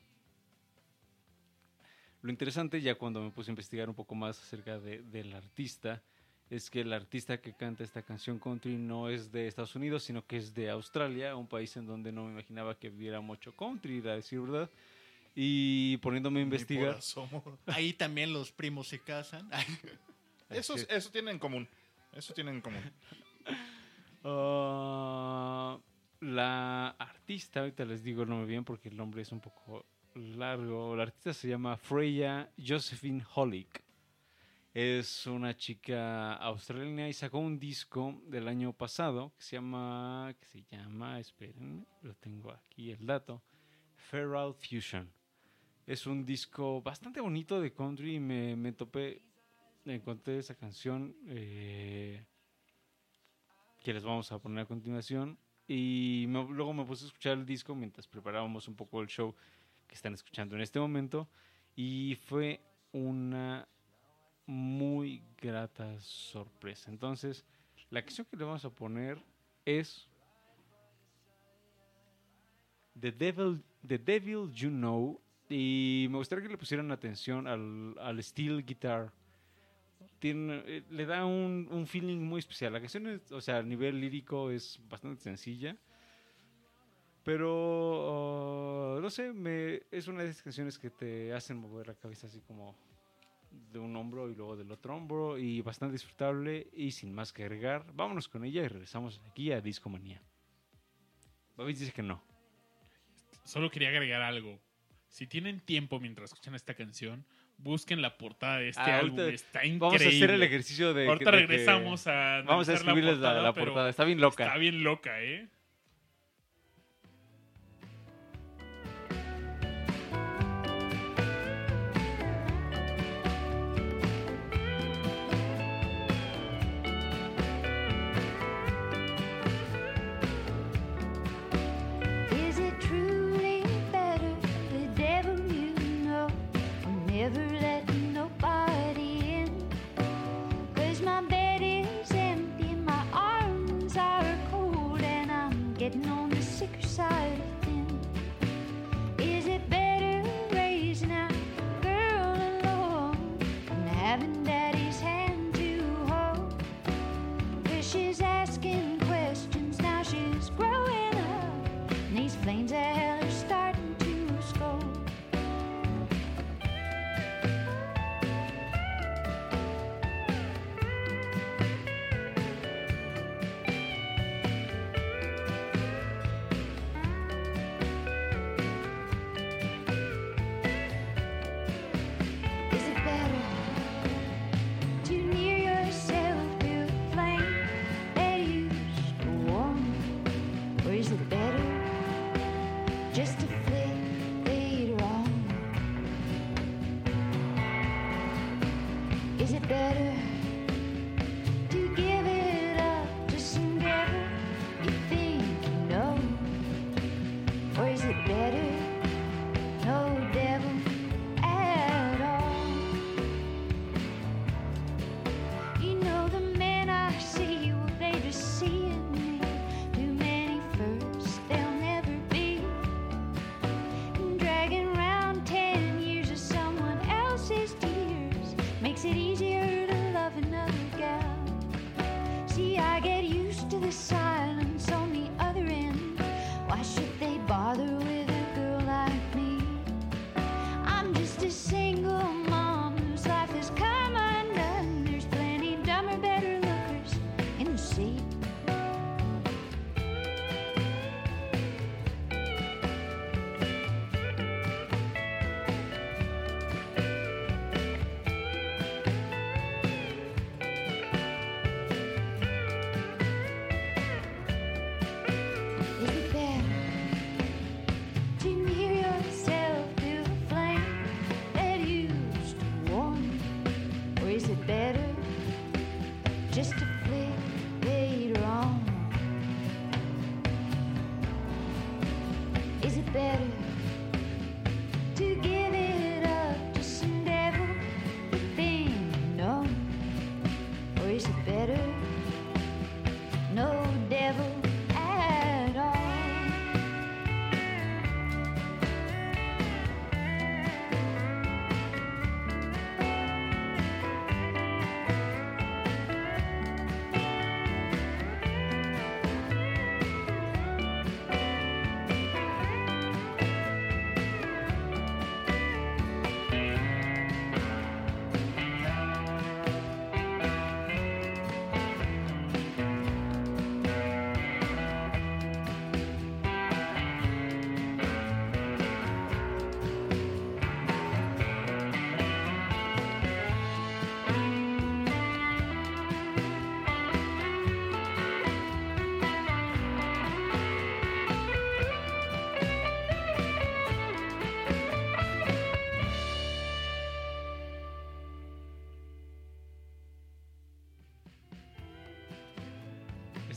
Lo interesante ya cuando me puse a investigar un poco más acerca de, del artista es que el artista que canta esta canción country no es de Estados Unidos, sino que es de Australia, un país en donde no me imaginaba que hubiera mucho country, a decir verdad. Y poniéndome a investigar, Ahí también los primos se casan. Eso, eso tienen en común. Eso tienen en común. Ah, la artista, ahorita les digo el nombre bien porque el nombre es un poco largo. La artista se llama Freya Josephine Hollick. Es una chica australiana y sacó un disco del año pasado que se llama, que se llama, esperen, lo tengo aquí el dato, Feral Fusion. Es un disco bastante bonito de country me, me topé, encontré esa canción eh, que les vamos a poner a continuación. Y luego me puse a escuchar el disco mientras preparábamos un poco el show que están escuchando en este momento. Y fue una muy grata sorpresa. Entonces, la canción que le vamos a poner es The Devil, The Devil You Know. Y me gustaría que le pusieran atención al, steel guitar. Tiene, eh, le da un, un feeling muy especial. La canción, es- o sea, a nivel lírico es bastante sencilla. Pero, uh, no sé, me, es una de esas canciones que te hacen mover la cabeza así como de un hombro y luego del otro hombro. Y bastante disfrutable. Y sin más que agregar, vámonos con ella y regresamos aquí a Discomanía. Babis dice que no. Solo quería agregar algo. Si tienen tiempo mientras escuchan esta canción, busquen la portada de este Ah, álbum. ahorita Está increíble. Vamos a hacer el ejercicio de. Ahorita de que- regresamos a. Vamos a escribirles la, portada. Está bien loca. Está bien loca, ¿eh? On the sicker side of thin.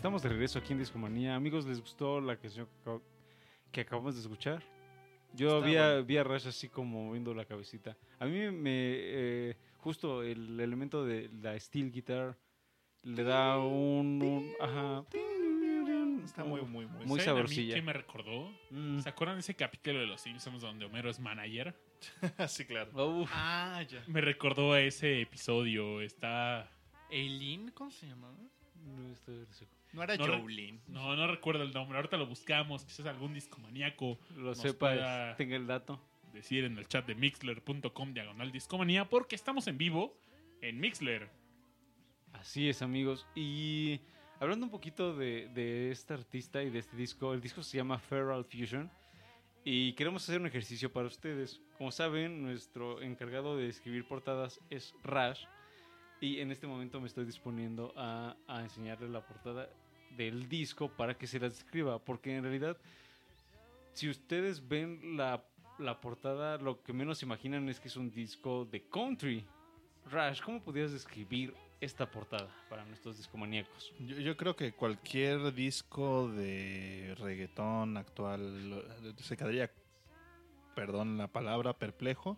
Estamos de regreso aquí en Discomanía. Amigos, ¿les gustó la canción que acab- que acabamos de escuchar? Yo Está vi a, bueno. vi a Rush así como moviendo la cabecita. A mí me... eh, justo el elemento de la steel guitar le da un... un- ajá. Está muy, muy, muy. Muy ¿Saben a mí sabrosilla. qué me recordó? Mm. ¿Se acuerdan de ese capítulo de Los Simpsons donde Homero es manager? sí, claro. Uf. Ah, ya. Me recordó a ese episodio. Está... ¿Eileen? ¿Cómo se llamaba? No estoy seguro. No era No Jolene. No, no recuerdo el nombre. Ahorita lo buscamos. Quizás algún discomaníaco Lo sepa, tenga el dato. decir en el chat de mixler.com diagonal discomanía porque estamos en vivo en Mixler. Así es, amigos. Y hablando un poquito de, de este artista y de este disco, el disco se llama Feral Fusion. Y queremos hacer un ejercicio para ustedes. Como saben, nuestro encargado de escribir portadas es Rash. Y en este momento me estoy disponiendo a, a enseñarle la portada del disco para que se las escriba. Porque en realidad, si ustedes ven la, la portada, lo que menos imaginan es que es un disco de country. Rash, ¿cómo podrías describir esta portada para nuestros discomaníacos? Yo, yo creo que cualquier disco de reggaetón actual se quedaría, perdón la palabra, perplejo.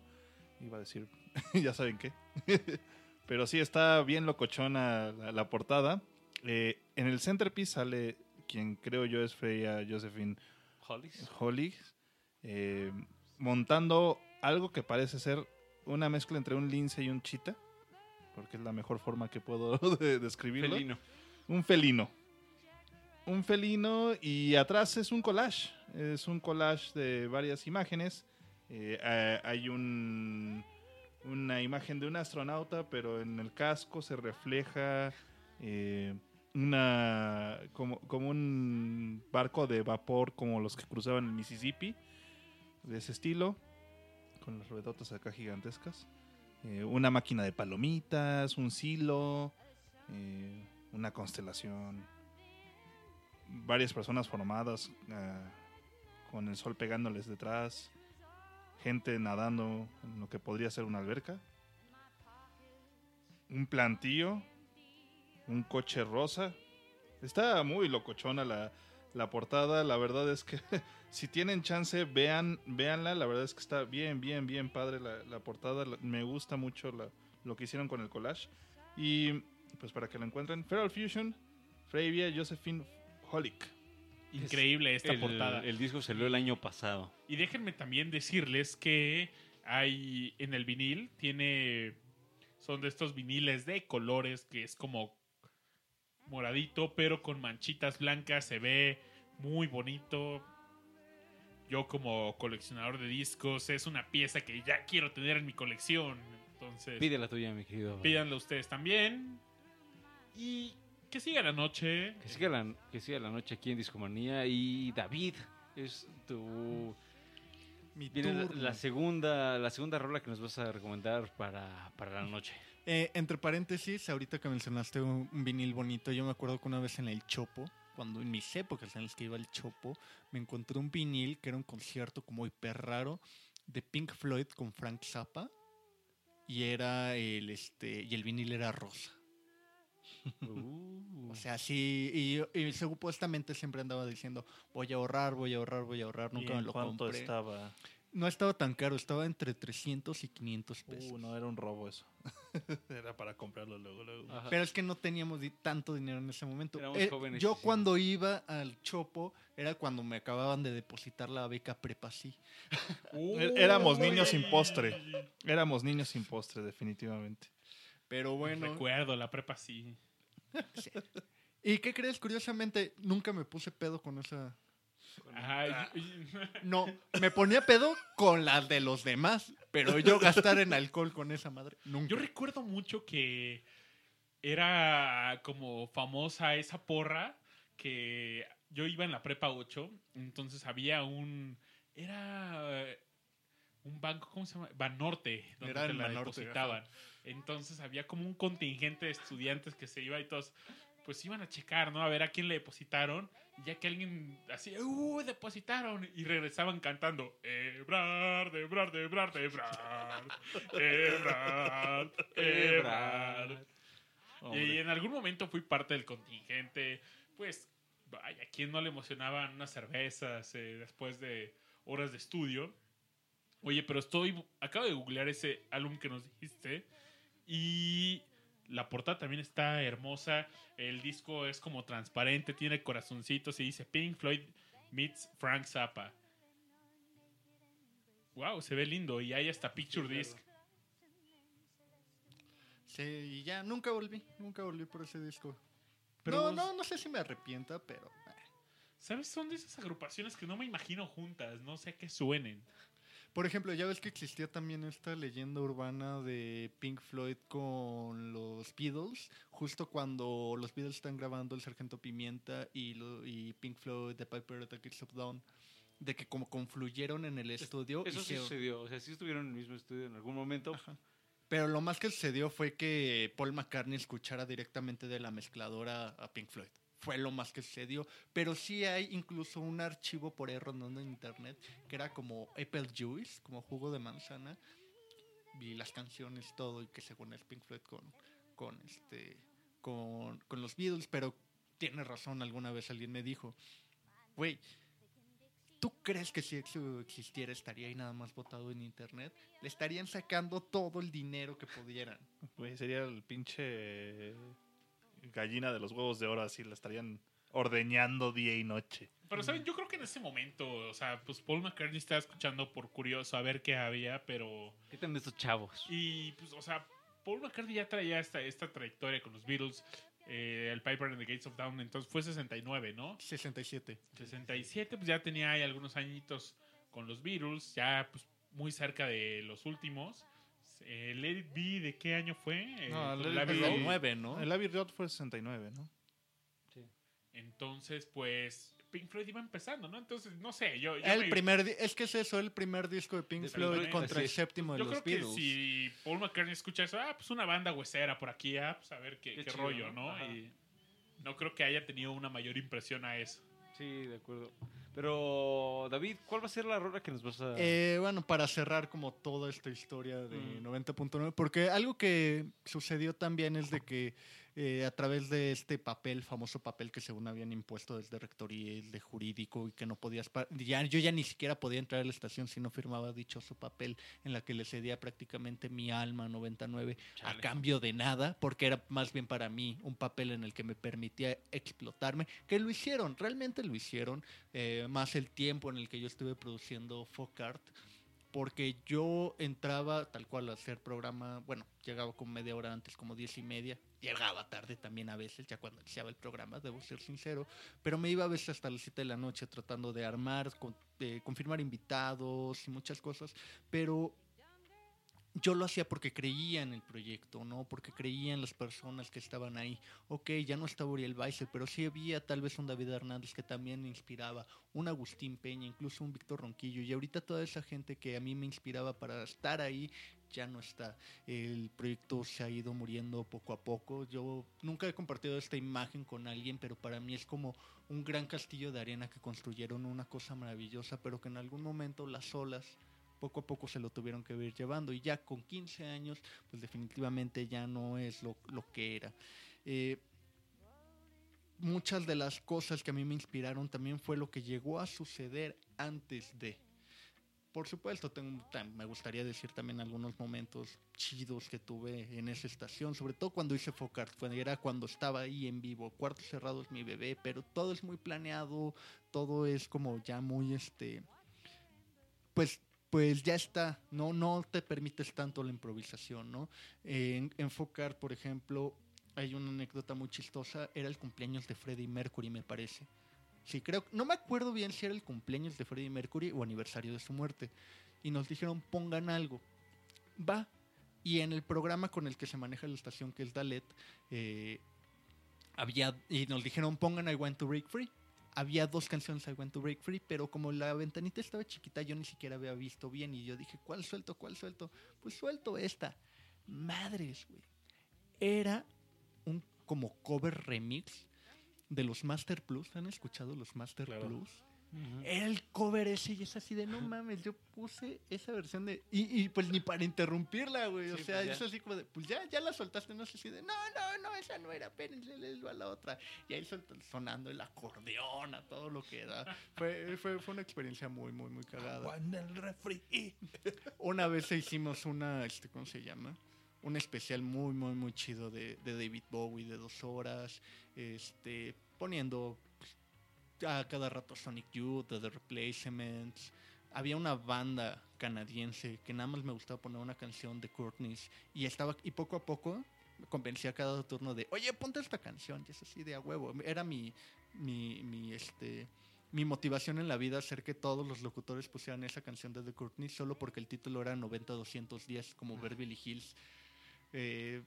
Iba a decir, ya saben qué. Pero sí está bien locochona la, la portada. Eh, en el centerpiece sale quien creo yo es Freya Josephine Hollis. Holly eh, montando algo que parece ser una mezcla entre un lince y un chita, porque es la mejor forma que puedo de- describirlo. Felino. Un felino. Un felino y atrás es un collage. Es un collage de varias imágenes. Eh, hay un, una imagen de un astronauta, pero en el casco se refleja eh, una como, como un barco de vapor como los que cruzaban el Mississippi, de ese estilo, con las ruedotas acá gigantescas. Eh, una máquina de palomitas, un silo, eh, una constelación, varias personas formadas ah, con el sol pegándoles detrás, gente nadando en lo que podría ser una alberca, un plantío, un coche rosa. Está muy locochona la, la portada, la verdad es que si tienen chance, vean, véanla, la verdad es que está bien, bien, bien padre la, la portada, me gusta mucho la- lo que hicieron con el collage. Y pues para que lo encuentren, Feral Fusion, Fravia Josephine Holick. Increíble esta el, portada. El disco salió el año pasado. Y déjenme también decirles que hay en el vinil, tiene. Son de estos viniles de colores que es como moradito, pero con manchitas blancas. Se ve muy bonito. Yo, como coleccionador de discos, es una pieza que ya quiero tener en mi colección. Entonces, Pide la tuya, mi querido. pídanlo ustedes también. Y que siga la noche. Que siga, la, que siga la noche aquí en Discomanía. Y David, es tu. Mi Viene la, segunda, la segunda rola que nos vas a recomendar para, para la noche. Eh, entre paréntesis, ahorita que mencionaste un, un vinil bonito, yo me acuerdo que una vez en el Chopo, cuando en mis épocas en las que iba al Chopo, me encontré un vinil que era un concierto como hiper raro de Pink Floyd con Frank Zappa y era el este y el vinil era rosa. Uh. O sea, sí, y, y supuestamente siempre andaba diciendo, voy a ahorrar, voy a ahorrar, voy a ahorrar, ¿Y nunca en me lo cuánto compré. estaba? No estaba tan caro, estaba entre 300 y 500 pesos. Uh, no, era un robo eso. era para comprarlo luego, luego. Ajá. Pero es que no teníamos tanto dinero en ese momento. Éramos Eh, jóvenes, yo sí, sí. cuando iba al Chopo era cuando me acababan de depositar la beca prepa sí. É- Éramos niños sin postre. Éramos niños sin postre, definitivamente. Pero bueno. Recuerdo, la prepa sí. ¿Y qué crees? Curiosamente, nunca me puse pedo con esa... No, me ponía pedo con las de los demás, pero yo gastar en alcohol con esa madre, nunca. Yo recuerdo mucho que era como famosa esa porra que yo iba en la prepa 8, entonces había un era un banco, ¿cómo se llama? Banorte, donde Era te la Banorte, depositaban. Entonces había como un contingente de estudiantes que se iba y todos pues iban a checar, ¿no? A ver a quién le depositaron. Y ya que alguien así, ¡uh! Depositaron. Y regresaban cantando, Ebrard, Ebrard, Ebrard, Ebrard. Ebrard, Ebrard. Y en algún momento fui parte del contingente. Pues, vaya, ¿a quién no le emocionaban unas cervezas eh, después de horas de estudio? Oye, pero estoy. Acabo de googlear ese álbum que nos dijiste. Y la portada también está hermosa. El disco es como transparente, tiene corazoncitos y dice Pink Floyd meets Frank Zappa. Wow, se ve lindo. Y hay hasta Picture Disc. Sí, y ya, nunca volví, nunca volví por ese disco. Pero no, vos- no, no sé si me arrepienta, pero... eh. ¿Sabes? Son de esas agrupaciones que no me imagino juntas. No sé a qué suenen. Por ejemplo, ya ves que existía también esta leyenda urbana de Pink Floyd con los Beatles, justo cuando los Beatles están grabando El Sargento Pimienta y, lo- y Pink Floyd, The Piper at the Gates of Dawn, de que como confluyeron en el estudio. Eso sí sucedió. O sea, sí estuvieron en el mismo estudio en algún momento. Pero lo más que sucedió fue que Paul McCartney escuchara directamente de la mezcladora a Pink Floyd. Fue lo más que sucedió. Pero sí hay incluso un archivo por ahí rondando en internet que era como Apple Juice, como jugo de manzana. Y las canciones, todo, y que según es Pink Floyd con, con, este, con, con los Beatles. Pero tiene razón, alguna vez alguien me dijo, güey, ¿Tú crees que si eso existiera estaría ahí nada más botado en internet? Le estarían sacando todo el dinero que pudieran. Güey, sería el pinche gallina de los huevos de oro, así la estarían ordeñando día y noche. Pero, ¿saben? Yo creo que en ese momento, o sea, pues Paul McCartney estaba escuchando por curioso a ver qué había, pero... ¿Qué tal estos chavos? Y, pues, o sea, Paul McCartney ya traía esta, esta trayectoria con los Beatles, eh, el Piper and the Gates of Dawn, entonces fue 69, ¿no? 67. 67, pues ya tenía ahí algunos añitos con los Beatles, ya pues muy cerca de los últimos. Eh, Let It Be, ¿de qué año fue? Eh, No, Abbey Be- Road. 9, ¿no? El Abbey Road fue 69, ¿no? Entonces, pues, Pink Floyd iba empezando, ¿no? Entonces, no sé, yo... yo El me- primer, di- es que es eso, el primer disco de Pink De Floyd contra el séptimo de Yo los creo que si Paul McCartney escucha eso, ah, pues una banda huesera por aquí, ah, pues a ver qué, Qué qué chido, rollo, ¿no? ¿no? Y no creo que haya tenido una mayor impresión a eso. Sí, de acuerdo. Pero, David, ¿cuál va a ser la rola que nos vas a...? Eh, bueno, para cerrar como toda esta historia de Mm. 90.9, porque algo que sucedió también es de que eh, a través de este papel, famoso papel que según habían impuesto desde rectoría, de jurídico y que no podías, ya, yo ya ni siquiera podía entrar a la estación si no firmaba dichoso papel en la que le cedía prácticamente mi alma a 99 a Chale. cambio de nada, porque era más bien para mí un papel en el que me permitía explotarme, que lo hicieron, realmente lo hicieron, eh, más el tiempo en el que yo estuve produciendo folk art, porque yo entraba tal cual a hacer programa, bueno, llegaba con media hora antes, como diez y media, llegaba tarde también a veces, ya cuando iniciaba el programa, debo ser sincero, pero me iba a veces hasta las 7 de la noche tratando de armar, con- de confirmar invitados y muchas cosas, pero yo lo hacía porque creía en el proyecto, ¿no? Porque creía en las personas que estaban ahí. Ok, ya no estaba Uriel Weiser, pero sí había tal vez un David Hernández que también me inspiraba, un Agustín Peña, incluso un Víctor Ronquillo. Y ahorita toda esa gente que a mí me inspiraba para estar ahí ya no está. El proyecto se ha ido muriendo poco a poco. Yo nunca he compartido esta imagen con alguien, pero para mí es como un gran castillo de arena que construyeron una cosa maravillosa, pero que en algún momento las olas poco a poco se lo tuvieron que ir llevando y ya con 15 años pues definitivamente ya no es lo, lo que era. Eh, muchas de las cosas que a mí me inspiraron también fue lo que llegó a suceder antes de. Por supuesto, tengo, me gustaría decir también algunos momentos chidos que tuve en esa estación, sobre todo cuando hice Focart, era cuando estaba ahí en vivo. Cuartos cerrados mi bebé, pero todo es muy planeado, todo es como ya muy este pues pues ya está, no no te permites tanto la improvisación, ¿no? En, en Focart, por ejemplo, hay una anécdota muy chistosa, era el cumpleaños de Freddie Mercury, me parece. Sí, creo, no me acuerdo bien si era el cumpleaños de Freddie Mercury o aniversario de su muerte. Y nos dijeron, pongan algo. Va. Y en el programa con el que se maneja la estación, que es Dalet, eh, había, y nos dijeron, pongan I Want to Break Free. Había dos canciones I Want to Break Free, pero como la ventanita estaba chiquita, yo ni siquiera había visto bien. Y yo dije, ¿cuál suelto? ¿Cuál suelto? Pues suelto esta. Madres, güey. Era un como cover remix de los Master Plus. ¿Han escuchado los Master Claro. Plus? Era el cover ese y es así de no mames, yo puse esa versión de. Y, y, pues ni para interrumpirla, güey. o sea, pues es así como de, pues ya, ya la soltaste, no sé si de no, no, no, esa no era, espérense, les va la otra. Y ahí sonando el acordeón a todo lo que da. Fue, fue, fue una experiencia muy, muy, muy cagada. El refri. Una vez hicimos una, este, ¿cómo se llama? Un especial muy, muy, muy chido de, de David Bowie de dos horas, este, poniendo pues, a cada rato Sonic Youth, The Replacements. Había una banda canadiense que nada más me gustaba poner una canción de Courtney's y estaba y poco a poco me convencía cada turno de, oye, ponte esta canción, y es así de a huevo. Era mi, mi, mi, este, mi motivación en la vida hacer que todos los locutores pusieran esa canción de The Courtney solo porque el título era 90-210 como Beverly Hills. Eh,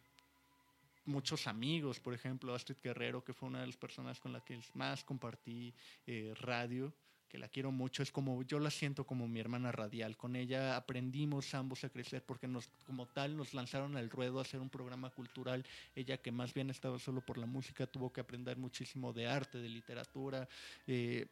muchos amigos, por ejemplo, Astrid Guerrero, que fue una de las personas con las que más compartí eh, radio, que la quiero mucho, es como yo la siento como mi hermana radial. Con ella aprendimos ambos a crecer porque como tal, nos lanzaron al ruedo a hacer un programa cultural. Ella que más bien estaba solo por la música, tuvo que aprender muchísimo de arte, de literatura. eh,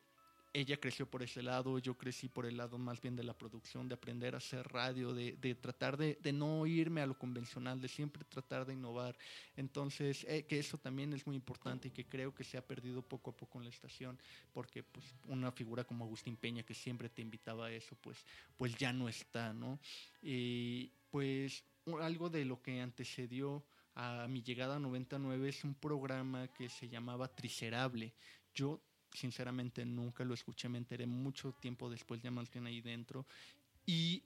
ella creció por ese lado, yo crecí por el lado más bien de la producción, de aprender a hacer radio, de, de tratar de, de no irme a lo convencional, de siempre tratar de innovar. Entonces, eh, que eso también es muy importante y que creo que se ha perdido poco a poco en la estación, porque pues una figura como Agustín Peña, que siempre te invitaba a eso, pues, pues ya no está, ¿no? Y pues algo de lo que antecedió a mi llegada a 99 es un programa que se llamaba Tricerable. Yo sinceramente nunca lo escuché, me enteré mucho tiempo después, ya más bien ahí dentro. Y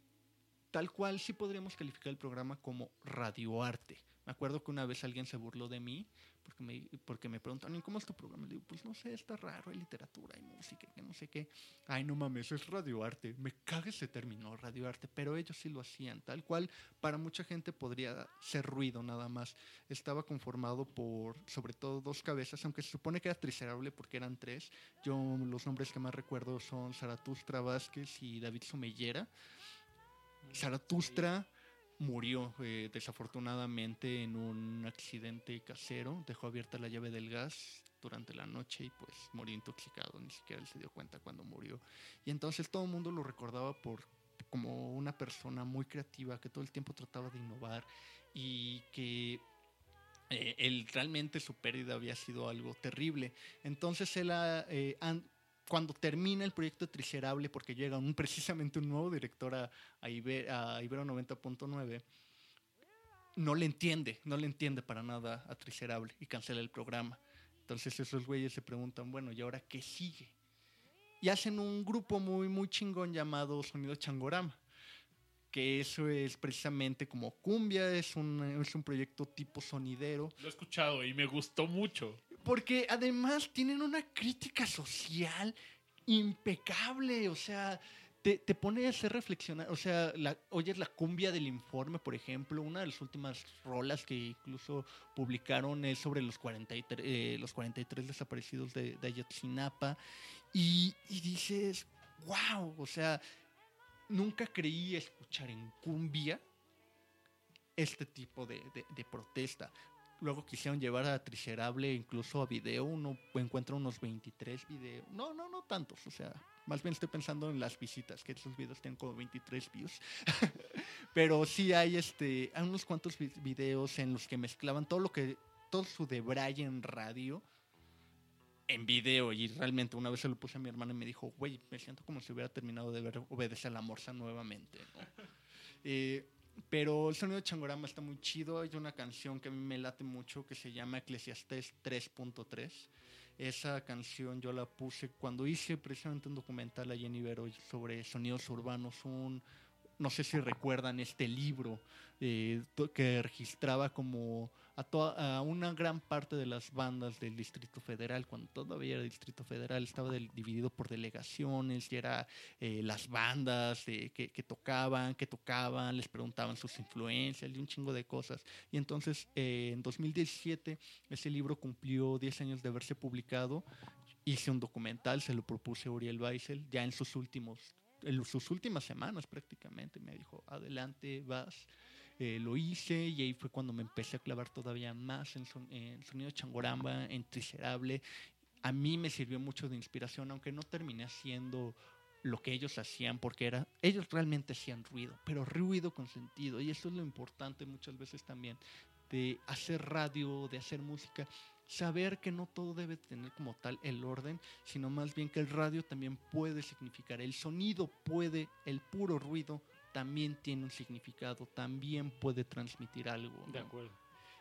tal cual sí podríamos calificar el programa como radioarte. Me acuerdo que una vez alguien se burló de mí porque me, porque me preguntaron, ¿y cómo es tu programa? Le digo, pues no sé, está raro, hay literatura, hay música, que no sé qué. Ay, no mames, es radioarte. Me caga ese término, radioarte, pero ellos sí lo hacían, tal cual para mucha gente podría ser ruido nada más. Estaba conformado por, sobre todo, dos cabezas, aunque se supone que era tricerable porque eran tres. Yo los nombres que más recuerdo son Zaratustra Vázquez y David Somellera. Zaratustra murió eh, desafortunadamente en un accidente casero, dejó abierta la llave del gas durante la noche y pues murió intoxicado, ni siquiera él se dio cuenta cuando murió. Y entonces todo el mundo lo recordaba por como una persona muy creativa que todo el tiempo trataba de innovar y que eh, él realmente su pérdida había sido algo terrible. Entonces él eh, cuando termina el proyecto Tricerable, porque llega un, precisamente un nuevo director a, a, a Ibero 90.9, no le entiende, no le entiende para nada a Tricerable y cancela el programa. Entonces esos güeyes se preguntan, bueno, ¿y ahora qué sigue? Y hacen un grupo muy, muy chingón llamado Sonido Changorama. Que eso es precisamente como cumbia, es un, es un proyecto tipo sonidero. Lo he escuchado y me gustó mucho. Porque además tienen una crítica social impecable, o sea, te, te pone a hacer reflexionar, o sea, la, oyes la cumbia del informe, por ejemplo, una de las últimas rolas que incluso publicaron es sobre los 43, eh, los 43 desaparecidos de, de Ayotzinapa, y, dices, wow, o sea, nunca creí escuchar en cumbia este tipo de protesta. Luego quisieron llevar a Tricerable incluso a video. Uno encuentra unos 23 videos. No, no, no tantos. O sea, más bien estoy pensando en las visitas, que esos videos tienen como 23 views. Pero sí hay este, hay unos cuantos vi- videos en los que mezclaban todo lo que, todo su debraye en radio en video y realmente una vez se lo puse a mi hermana y me dijo, güey, me siento como si hubiera terminado de ver Obedecer a la Morsa nuevamente. ¿no? Eh, pero el sonido de Changorama está muy chido. Hay una canción que a mí me late mucho que se llama Eclesiastés 3.3. Esa canción yo la puse cuando hice precisamente un documental a Jenny Vero sobre sonidos urbanos. Un, no sé si recuerdan este libro eh, que registraba como a, una gran parte de las bandas del Distrito Federal, cuando todavía era Distrito Federal, estaba dividido por delegaciones y era eh, las bandas eh, que, que tocaban, que tocaban, les preguntaban sus influencias y un chingo de cosas. Y entonces eh, en 2017 ese libro cumplió 10 años de haberse publicado. Hice un documental, se lo propuse a Uriel Weissel, ya en sus últimos en sus últimas semanas prácticamente me dijo, adelante, vas. Eh, lo hice y ahí fue cuando me empecé a clavar todavía más en, son- en sonido changoramba, en tricerable. A mí me sirvió mucho de inspiración, aunque no terminé haciendo lo que ellos hacían, porque era, ellos realmente hacían ruido, pero ruido con sentido. Y eso es lo importante muchas veces también, de hacer radio, de hacer música, saber que no todo debe tener como tal el orden, sino más bien que el radio también puede significar, el sonido puede, el puro ruido también tiene un significado, también puede transmitir algo. De acuerdo.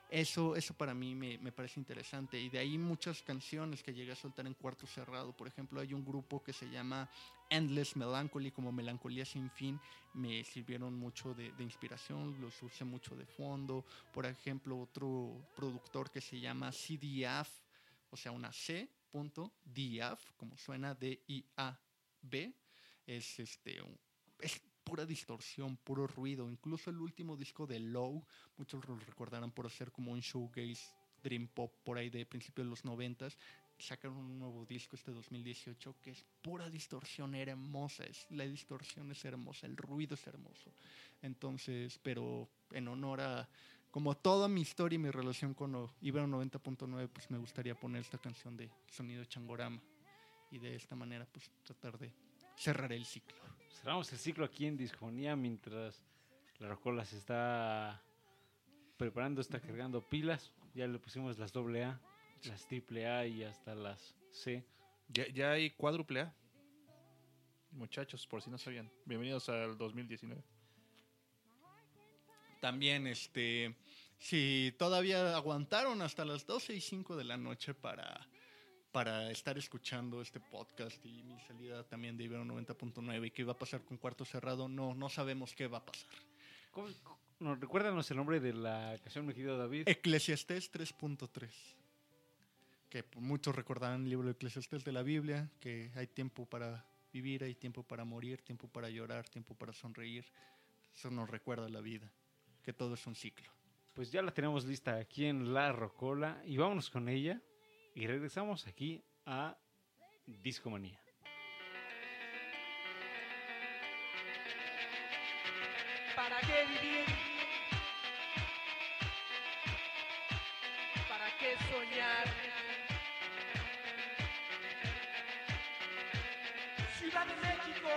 Eso, eso para mí me, me parece interesante. Y de ahí muchas canciones que llegué a soltar en cuarto cerrado. Por ejemplo, hay un grupo que se llama Endless Melancholy, como Melancolía sin fin. Me sirvieron mucho de, de inspiración, los usé mucho de fondo. Por ejemplo, otro productor que se llama CDF, o sea, una C, punto, DF, como suena, D-I-A-B. Es este, un- es pura distorsión, puro ruido. Incluso el último disco de Low, muchos lo recordarán por hacer como un showgaze dream pop por ahí de principios de los noventas. Sacaron un nuevo disco este 2018 que es pura distorsión hermosa. Es, la distorsión es hermosa, el ruido es hermoso. Entonces, pero en honor a como toda mi historia y mi relación con Ibero 90.9, pues me gustaría poner esta canción de sonido changorama y de esta manera pues tratar de cerrar el ciclo. Cerramos el ciclo aquí en Discomanía mientras la Rocola se está preparando, está cargando pilas. Ya le pusimos las doble A, las triple A y hasta las C. Ya, ya hay cuádruple A. Muchachos, por si no sabían. Bienvenidos al 2019. También, este, si todavía aguantaron hasta las 12 y 5 de la noche para, para estar escuchando este podcast y mi salida también de Ibero 90.9 y qué va a pasar con Cuarto Cerrado, no, no sabemos qué va a pasar. ¿Cómo- no, recuérdanos el nombre de la canción, querido David. Eclesiastés 3.3. Que muchos recordarán el libro de Eclesiastés de la Biblia, que hay tiempo para vivir, hay tiempo para morir, tiempo para llorar, tiempo para sonreír. Eso nos recuerda la vida, que todo es un ciclo. Pues ya la tenemos lista aquí en La Rocola y vámonos con ella y regresamos aquí a Discomanía. ¿Para qué vivir? ¿Para qué soñar? Ciudad de México,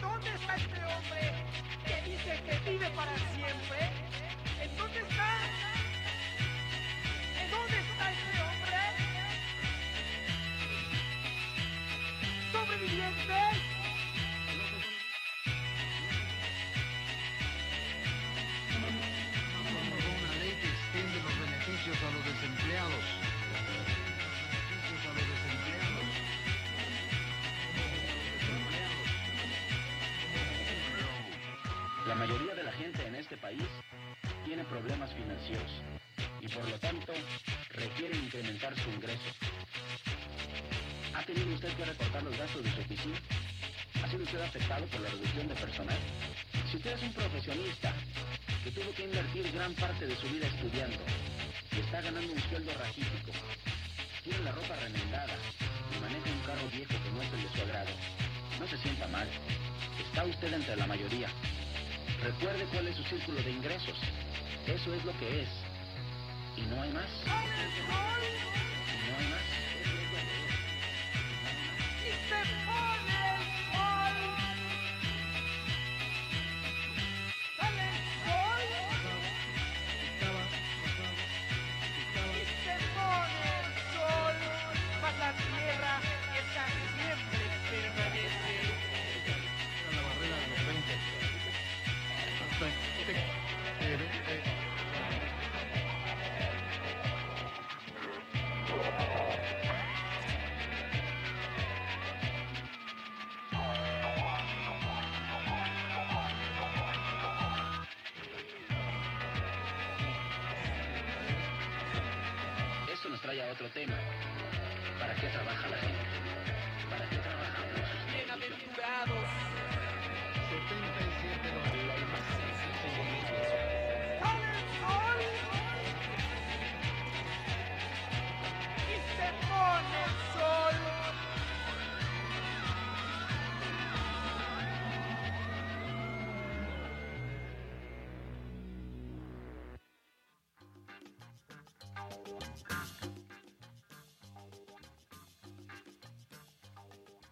dónde está este hombre que dice que vive para siempre? ¿En dónde está? ¿En dónde está este hombre? ¿Sobrevivientes? una ley que extiende los beneficios a los desempleados. Problemas financieros y por lo tanto requiere incrementar su ingreso. ¿Ha tenido usted que recortar los gastos de su oficina? ¿Ha sido usted afectado por la reducción de personal? Si usted es un profesionista que tuvo que invertir gran parte de su vida estudiando y está ganando un sueldo raquítico, tiene la ropa remendada y maneja un carro viejo que no es el de su agrado, no se sienta mal. Está usted entre la mayoría. Recuerde cuál es su círculo de ingresos. Eso es lo que es. Y no hay más. Y no hay más.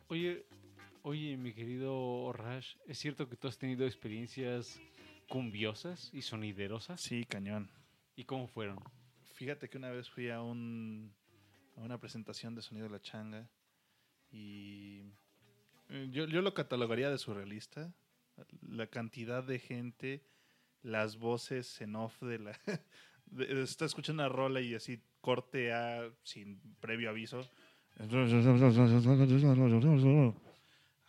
Oye, oye, mi querido Rash, ¿es cierto que tú has tenido experiencias cumbiosas y soniderosas? Sí, cañón. ¿Y cómo fueron? Fíjate que una vez fui a, un, a una presentación de Sonido de la Changa y eh, yo, yo lo catalogaría de surrealista. La cantidad de gente, las voces en off de la... de- está escuchando una rola y así corte a sin previo aviso.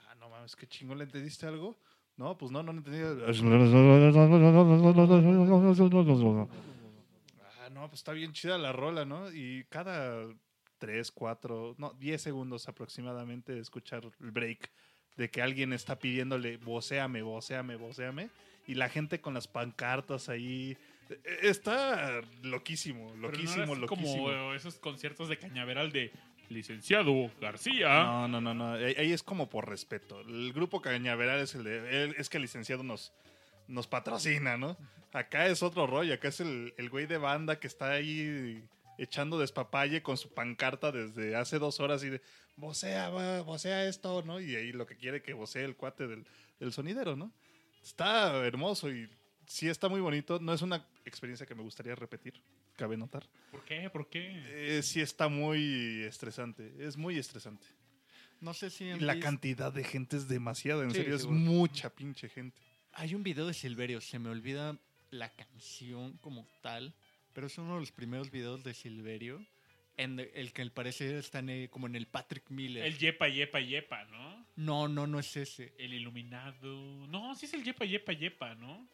Ah, no mames, qué chingón, ¿le entendiste algo? No, pues no, no lo entendí. Ah, no, pues está bien chida la rola, ¿no? Y cada 3, 4, no, 10 segundos aproximadamente de escuchar el break de que alguien está pidiéndole vocéame, vocéame, vocéame. Y la gente con las pancartas ahí. Eh, Está loquísimo, Pero no loquísimo, loquísimo. como esos conciertos de Cañaveral de licenciado García. No, no, no, no. Ahí es como por respeto. El grupo Cañaveral es el de. Es que el licenciado nos, nos patrocina, ¿no? Acá es otro rollo. Acá es el, el güey de banda que está ahí echando despapalle con su pancarta desde hace dos horas y de. Vocea, vocea esto, ¿no? Y ahí lo que quiere que vocee el cuate del, del sonidero, ¿no? Está hermoso y sí está muy bonito. No es una experiencia que me gustaría repetir, cabe notar. ¿Por qué? ¿Por qué? Eh, sí está muy estresante. Es muy estresante. No sé si Y la visto- cantidad de gente es demasiada, en Sí, serio, es mucha pinche gente. Hay un video de Silverio, se me olvida la canción como tal, pero es uno de los primeros videos de Silverio en el que al parecer está en el- como en el Patrick Miller. El Yepa, Yepa, Yepa, ¿no? No, no, no es ese. El iluminado. No, sí es el Yepa, Yepa, Yepa, ¿no?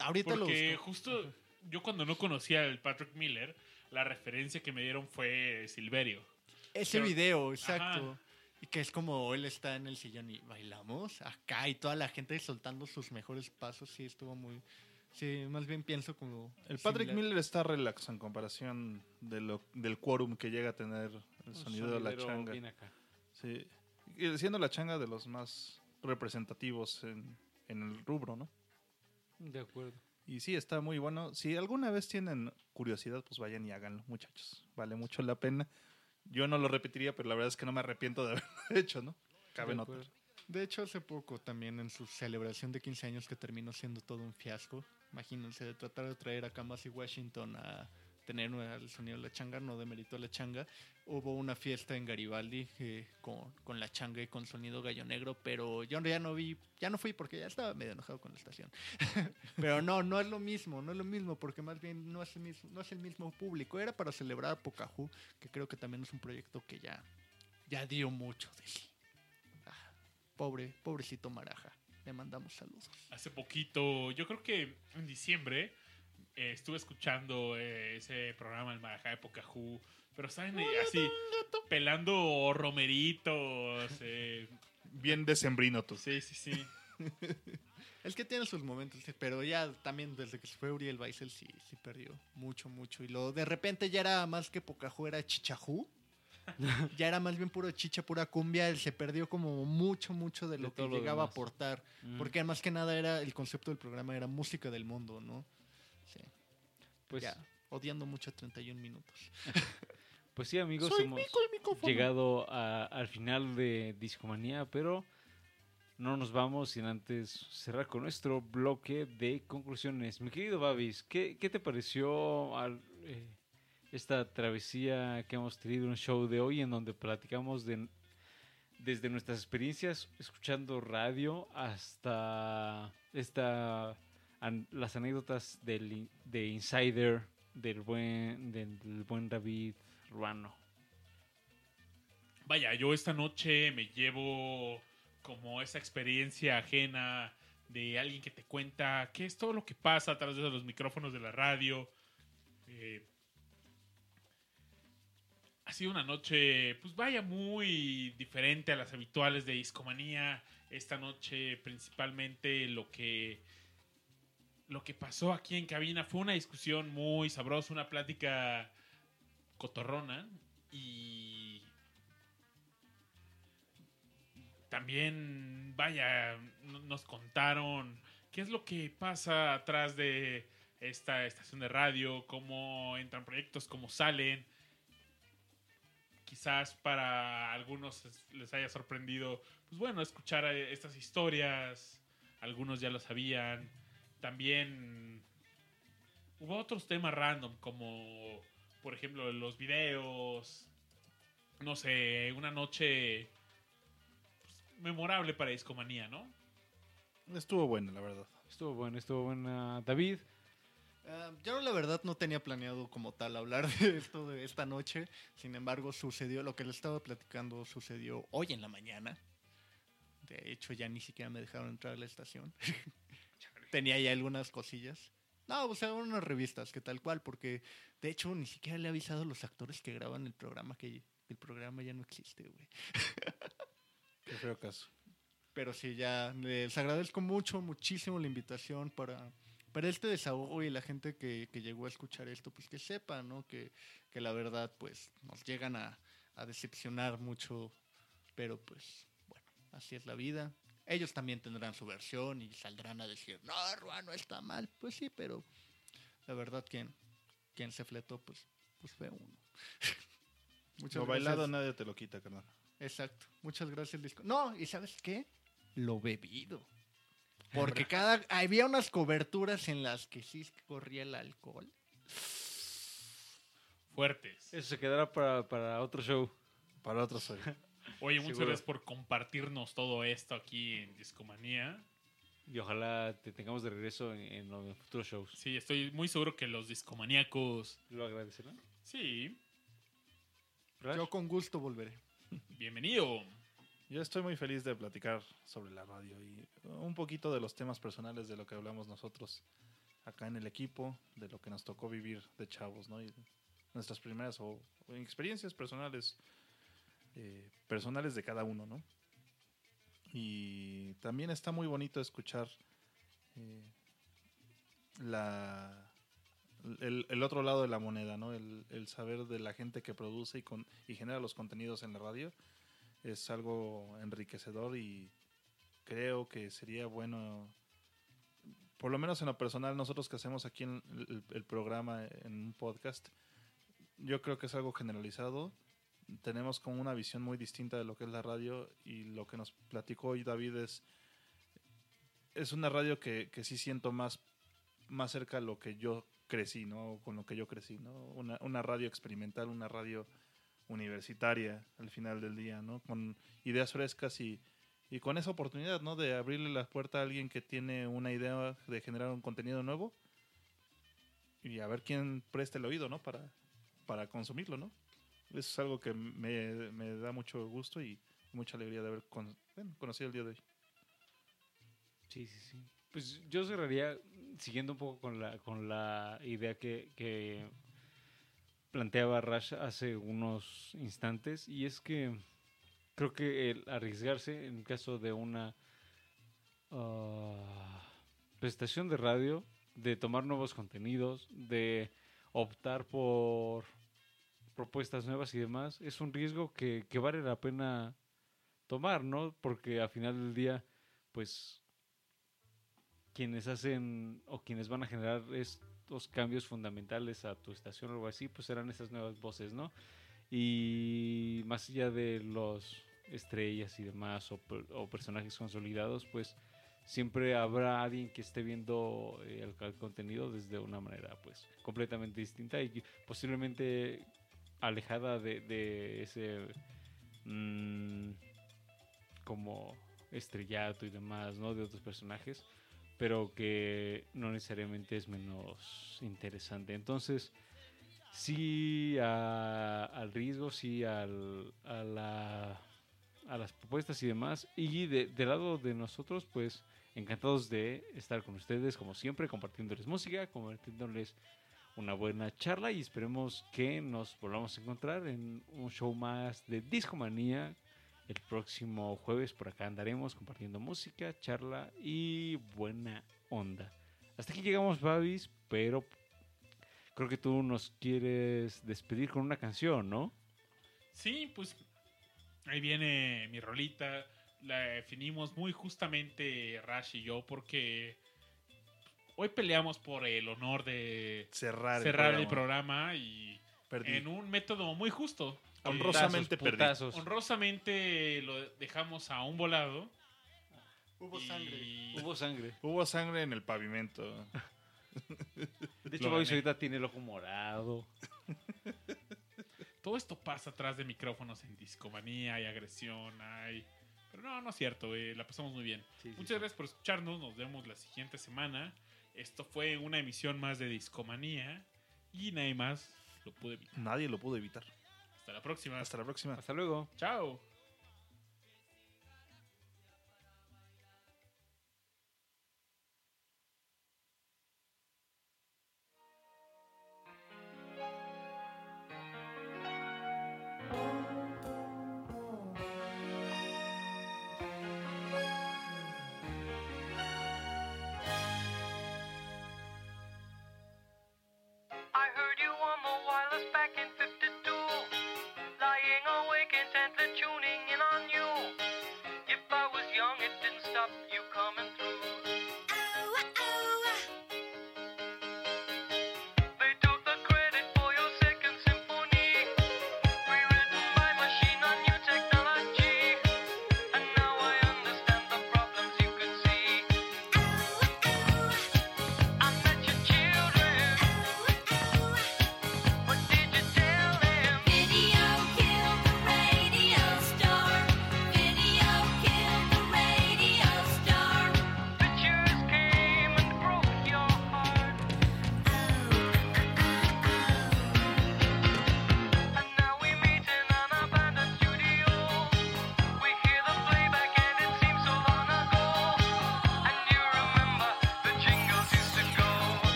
Ahorita Porque lo justo yo cuando no conocía al Patrick Miller, la referencia que me dieron fue Silverio. Ese pero- video, exacto. Ajá. Y que es como él está en el sillón y bailamos acá y toda la gente soltando sus mejores pasos. Sí, estuvo muy. Sí, más bien pienso como. El Patrick similar. Miller está relax en comparación de lo, del quórum que llega a tener el sonido de la changa. bien acá. Sí. Y siendo la changa de los más representativos en, en el rubro, ¿no? De acuerdo. Y sí, está muy bueno. Si alguna vez tienen curiosidad, pues vayan y háganlo, muchachos. Vale mucho la pena. Yo no lo repetiría, pero la verdad es que no me arrepiento de haberlo hecho, ¿no? Cabe notar. De hecho, hace poco también en su celebración de 15 años que terminó siendo todo un fiasco. Imagínense de tratar de traer a Kamasi Washington a tener el sonido de la changa, no demeritó la changa. Hubo una fiesta en Garibaldi eh, con, con la changa y con sonido gallo negro, pero yo ya no vi, ya no fui porque ya estaba medio enojado con la estación. pero no, no es lo mismo, no es lo mismo, porque más bien no es el mismo, no es el mismo público. Era para celebrar a Pocahú, que creo que también es un proyecto que ya, ya dio mucho de sí. Ah, pobre, pobrecito Maraja. le mandamos saludos. Hace poquito, yo creo que en diciembre, eh, estuve escuchando eh, ese programa, el Marajá de Pocahú, pero saben, Eh, así, pelando romeritos. eh, Bien decembrino tú. sí, sí, sí. Es que tiene sus momentos, pero ya también desde que se fue Uriel Weissel sí, sí perdió mucho, mucho. Y lo de repente ya era más que Pocahú, era chichajú. ya era más bien puro chicha, pura cumbia. Él se perdió como mucho, mucho de De lo que lo llegaba a aportar. Mm. Porque más que nada era el concepto del programa era música del mundo, ¿no? Pues, ya, odiando mucho a 31 minutos. pues sí, amigos, hemos llegado a- al final de Discomanía, pero no nos vamos sin antes cerrar con nuestro bloque de conclusiones. Mi querido Babis, ¿qué, qué te pareció al- eh, esta travesía que hemos tenido en el show de hoy en donde platicamos de, desde nuestras experiencias escuchando radio hasta esta, las anécdotas del, de Insider del buen, del buen David Ruano? Vaya, yo esta noche me llevo como esa experiencia ajena de alguien que te cuenta qué es todo lo que pasa a través de los micrófonos de la radio. Eh, ha sido una noche, pues vaya, muy diferente a las habituales de Discomanía. Esta noche, principalmente, lo que, lo que pasó aquí en cabina fue una discusión muy sabrosa, una plática cotorrona. Y también, vaya, no- nos contaron qué es lo que pasa atrás de esta estación de radio, cómo entran proyectos, cómo salen. Quizás para algunos es- les haya sorprendido, pues bueno, escuchar eh, estas historias. Algunos ya lo sabían. También hubo otros temas random, como por ejemplo los videos. No sé, una noche pues, memorable para Discomanía, ¿no? Estuvo bueno, la verdad. Estuvo bueno, estuvo buena. David, Ah, yo la verdad no tenía planeado como tal hablar de esto de esta noche. Sin embargo, sucedió lo que les estaba platicando, sucedió hoy en la mañana. De hecho, ya ni siquiera me dejaron entrar a la estación. tenía ya algunas cosillas. No, o sea, unas revistas que tal cual, porque de hecho ni siquiera le he avisado a los actores que graban el programa que el programa ya no existe, güey. Qué feo caso. Pero sí, ya les agradezco mucho, muchísimo la invitación para, para este desahogo y la gente que, que llegó a escuchar esto, pues que sepa, ¿no? Que, que la verdad, pues nos llegan a, a decepcionar mucho, pero pues bueno, así es la vida. Ellos también tendrán su versión y saldrán a decir, no, Ruano está mal. Pues sí, pero la verdad, quien, quien se fletó, pues, pues fue uno. Muchas Lo gracias. bailado nadie te lo quita, carnal. Exacto. Muchas gracias, disco. No, ¿y sabes qué? Lo bebido. Porque cada había unas coberturas en las que sí corría el alcohol. Fuertes. eso se quedará para, para otro show. Para otros soy. Oye, muchas Seguro. gracias por compartirnos todo esto aquí en Discomanía. Y ojalá te tengamos de regreso en, en los futuros shows. Sí, estoy muy seguro que los discomaníacos. Lo agradecerán. Sí, Rash. Yo con gusto volveré. bienvenido. Yo estoy muy feliz de platicar sobre la radio y un poquito de los temas personales de lo que hablamos nosotros acá en el equipo, de lo que nos tocó vivir de chavos, ¿no? Y nuestras primeras o, o experiencias personales, eh, personales de cada uno, ¿no? Y también está muy bonito escuchar eh, la, el, otro lado de la moneda, ¿no? El, saber de la gente que produce y, con, y genera los contenidos en la radio es algo enriquecedor y creo que sería bueno, por lo menos en lo personal, nosotros que hacemos aquí en el programa en un podcast, yo creo que es algo generalizado. Tenemos como una visión muy distinta de lo que es la radio y lo que nos platicó hoy David es, es una radio que, que sí siento más, más cerca a lo que yo crecí, ¿no? Con lo que yo crecí, ¿no? Una, una radio experimental, una radio universitaria al final del día, ¿no? Con ideas frescas y, y con esa oportunidad, ¿no? De abrirle la puerta a alguien que tiene una idea de generar un contenido nuevo y a ver quién presta el oído, ¿no? Para, para consumirlo, ¿no? Eso es algo que me, me da mucho gusto y mucha alegría de haber con- bueno, conocido el día de hoy. Sí, sí, sí. Pues yo cerraría siguiendo un poco con la, con la idea que, que planteaba Rash hace unos instantes, y es que creo que el arriesgarse en caso de una ah, prestación de radio, de tomar nuevos contenidos, de optar por propuestas nuevas y demás, es un riesgo que, que vale la pena tomar, ¿no? Porque al final del día, pues quienes hacen o quienes van a generar estos cambios fundamentales a tu estación o algo así, pues serán esas nuevas voces, ¿no? Y más allá de los estrellas y demás o, o personajes consolidados, pues siempre habrá alguien que esté viendo eh, el, el contenido desde una manera pues completamente distinta y posiblemente alejada de, de ese mm, como estrellato y demás, ¿no? De otros personajes, pero que no necesariamente es menos interesante. Entonces, sí a- al riesgo, sí al, a, la- a las propuestas y demás. Y de, del lado de nosotros, pues encantados de estar con ustedes, como siempre, compartiéndoles música, compartiéndoles una buena charla y esperemos que nos volvamos a encontrar en un show más de Discomanía el próximo jueves por acá andaremos compartiendo música, charla y buena onda. Hasta aquí llegamos, Babis, pero creo que tú nos quieres despedir con una canción, ¿no? Sí, pues ahí viene mi rolita. La definimos muy justamente Rash y yo porque hoy peleamos por el honor de Cerrar, cerrar el el programa. y Perdí. en un método muy justo. Honrosamente Putazos, perdí. putazos. Honrosamente lo dejamos a un volado. Hubo y- sangre. Hubo sangre. Hubo sangre en el pavimento. De hecho, gané. ahorita tiene el ojo morado. Todo esto pasa atrás de micrófonos en discomanía, hay agresión, hay... Pero no, no es cierto, eh, la pasamos muy bien. Sí, Muchas sí. gracias por escucharnos, nos vemos la siguiente semana. Esto fue una emisión más de Discomanía y nadie más lo pude evitar. Nadie lo pudo evitar. Hasta la próxima. Hasta la próxima. Hasta luego. Chao. and the tune.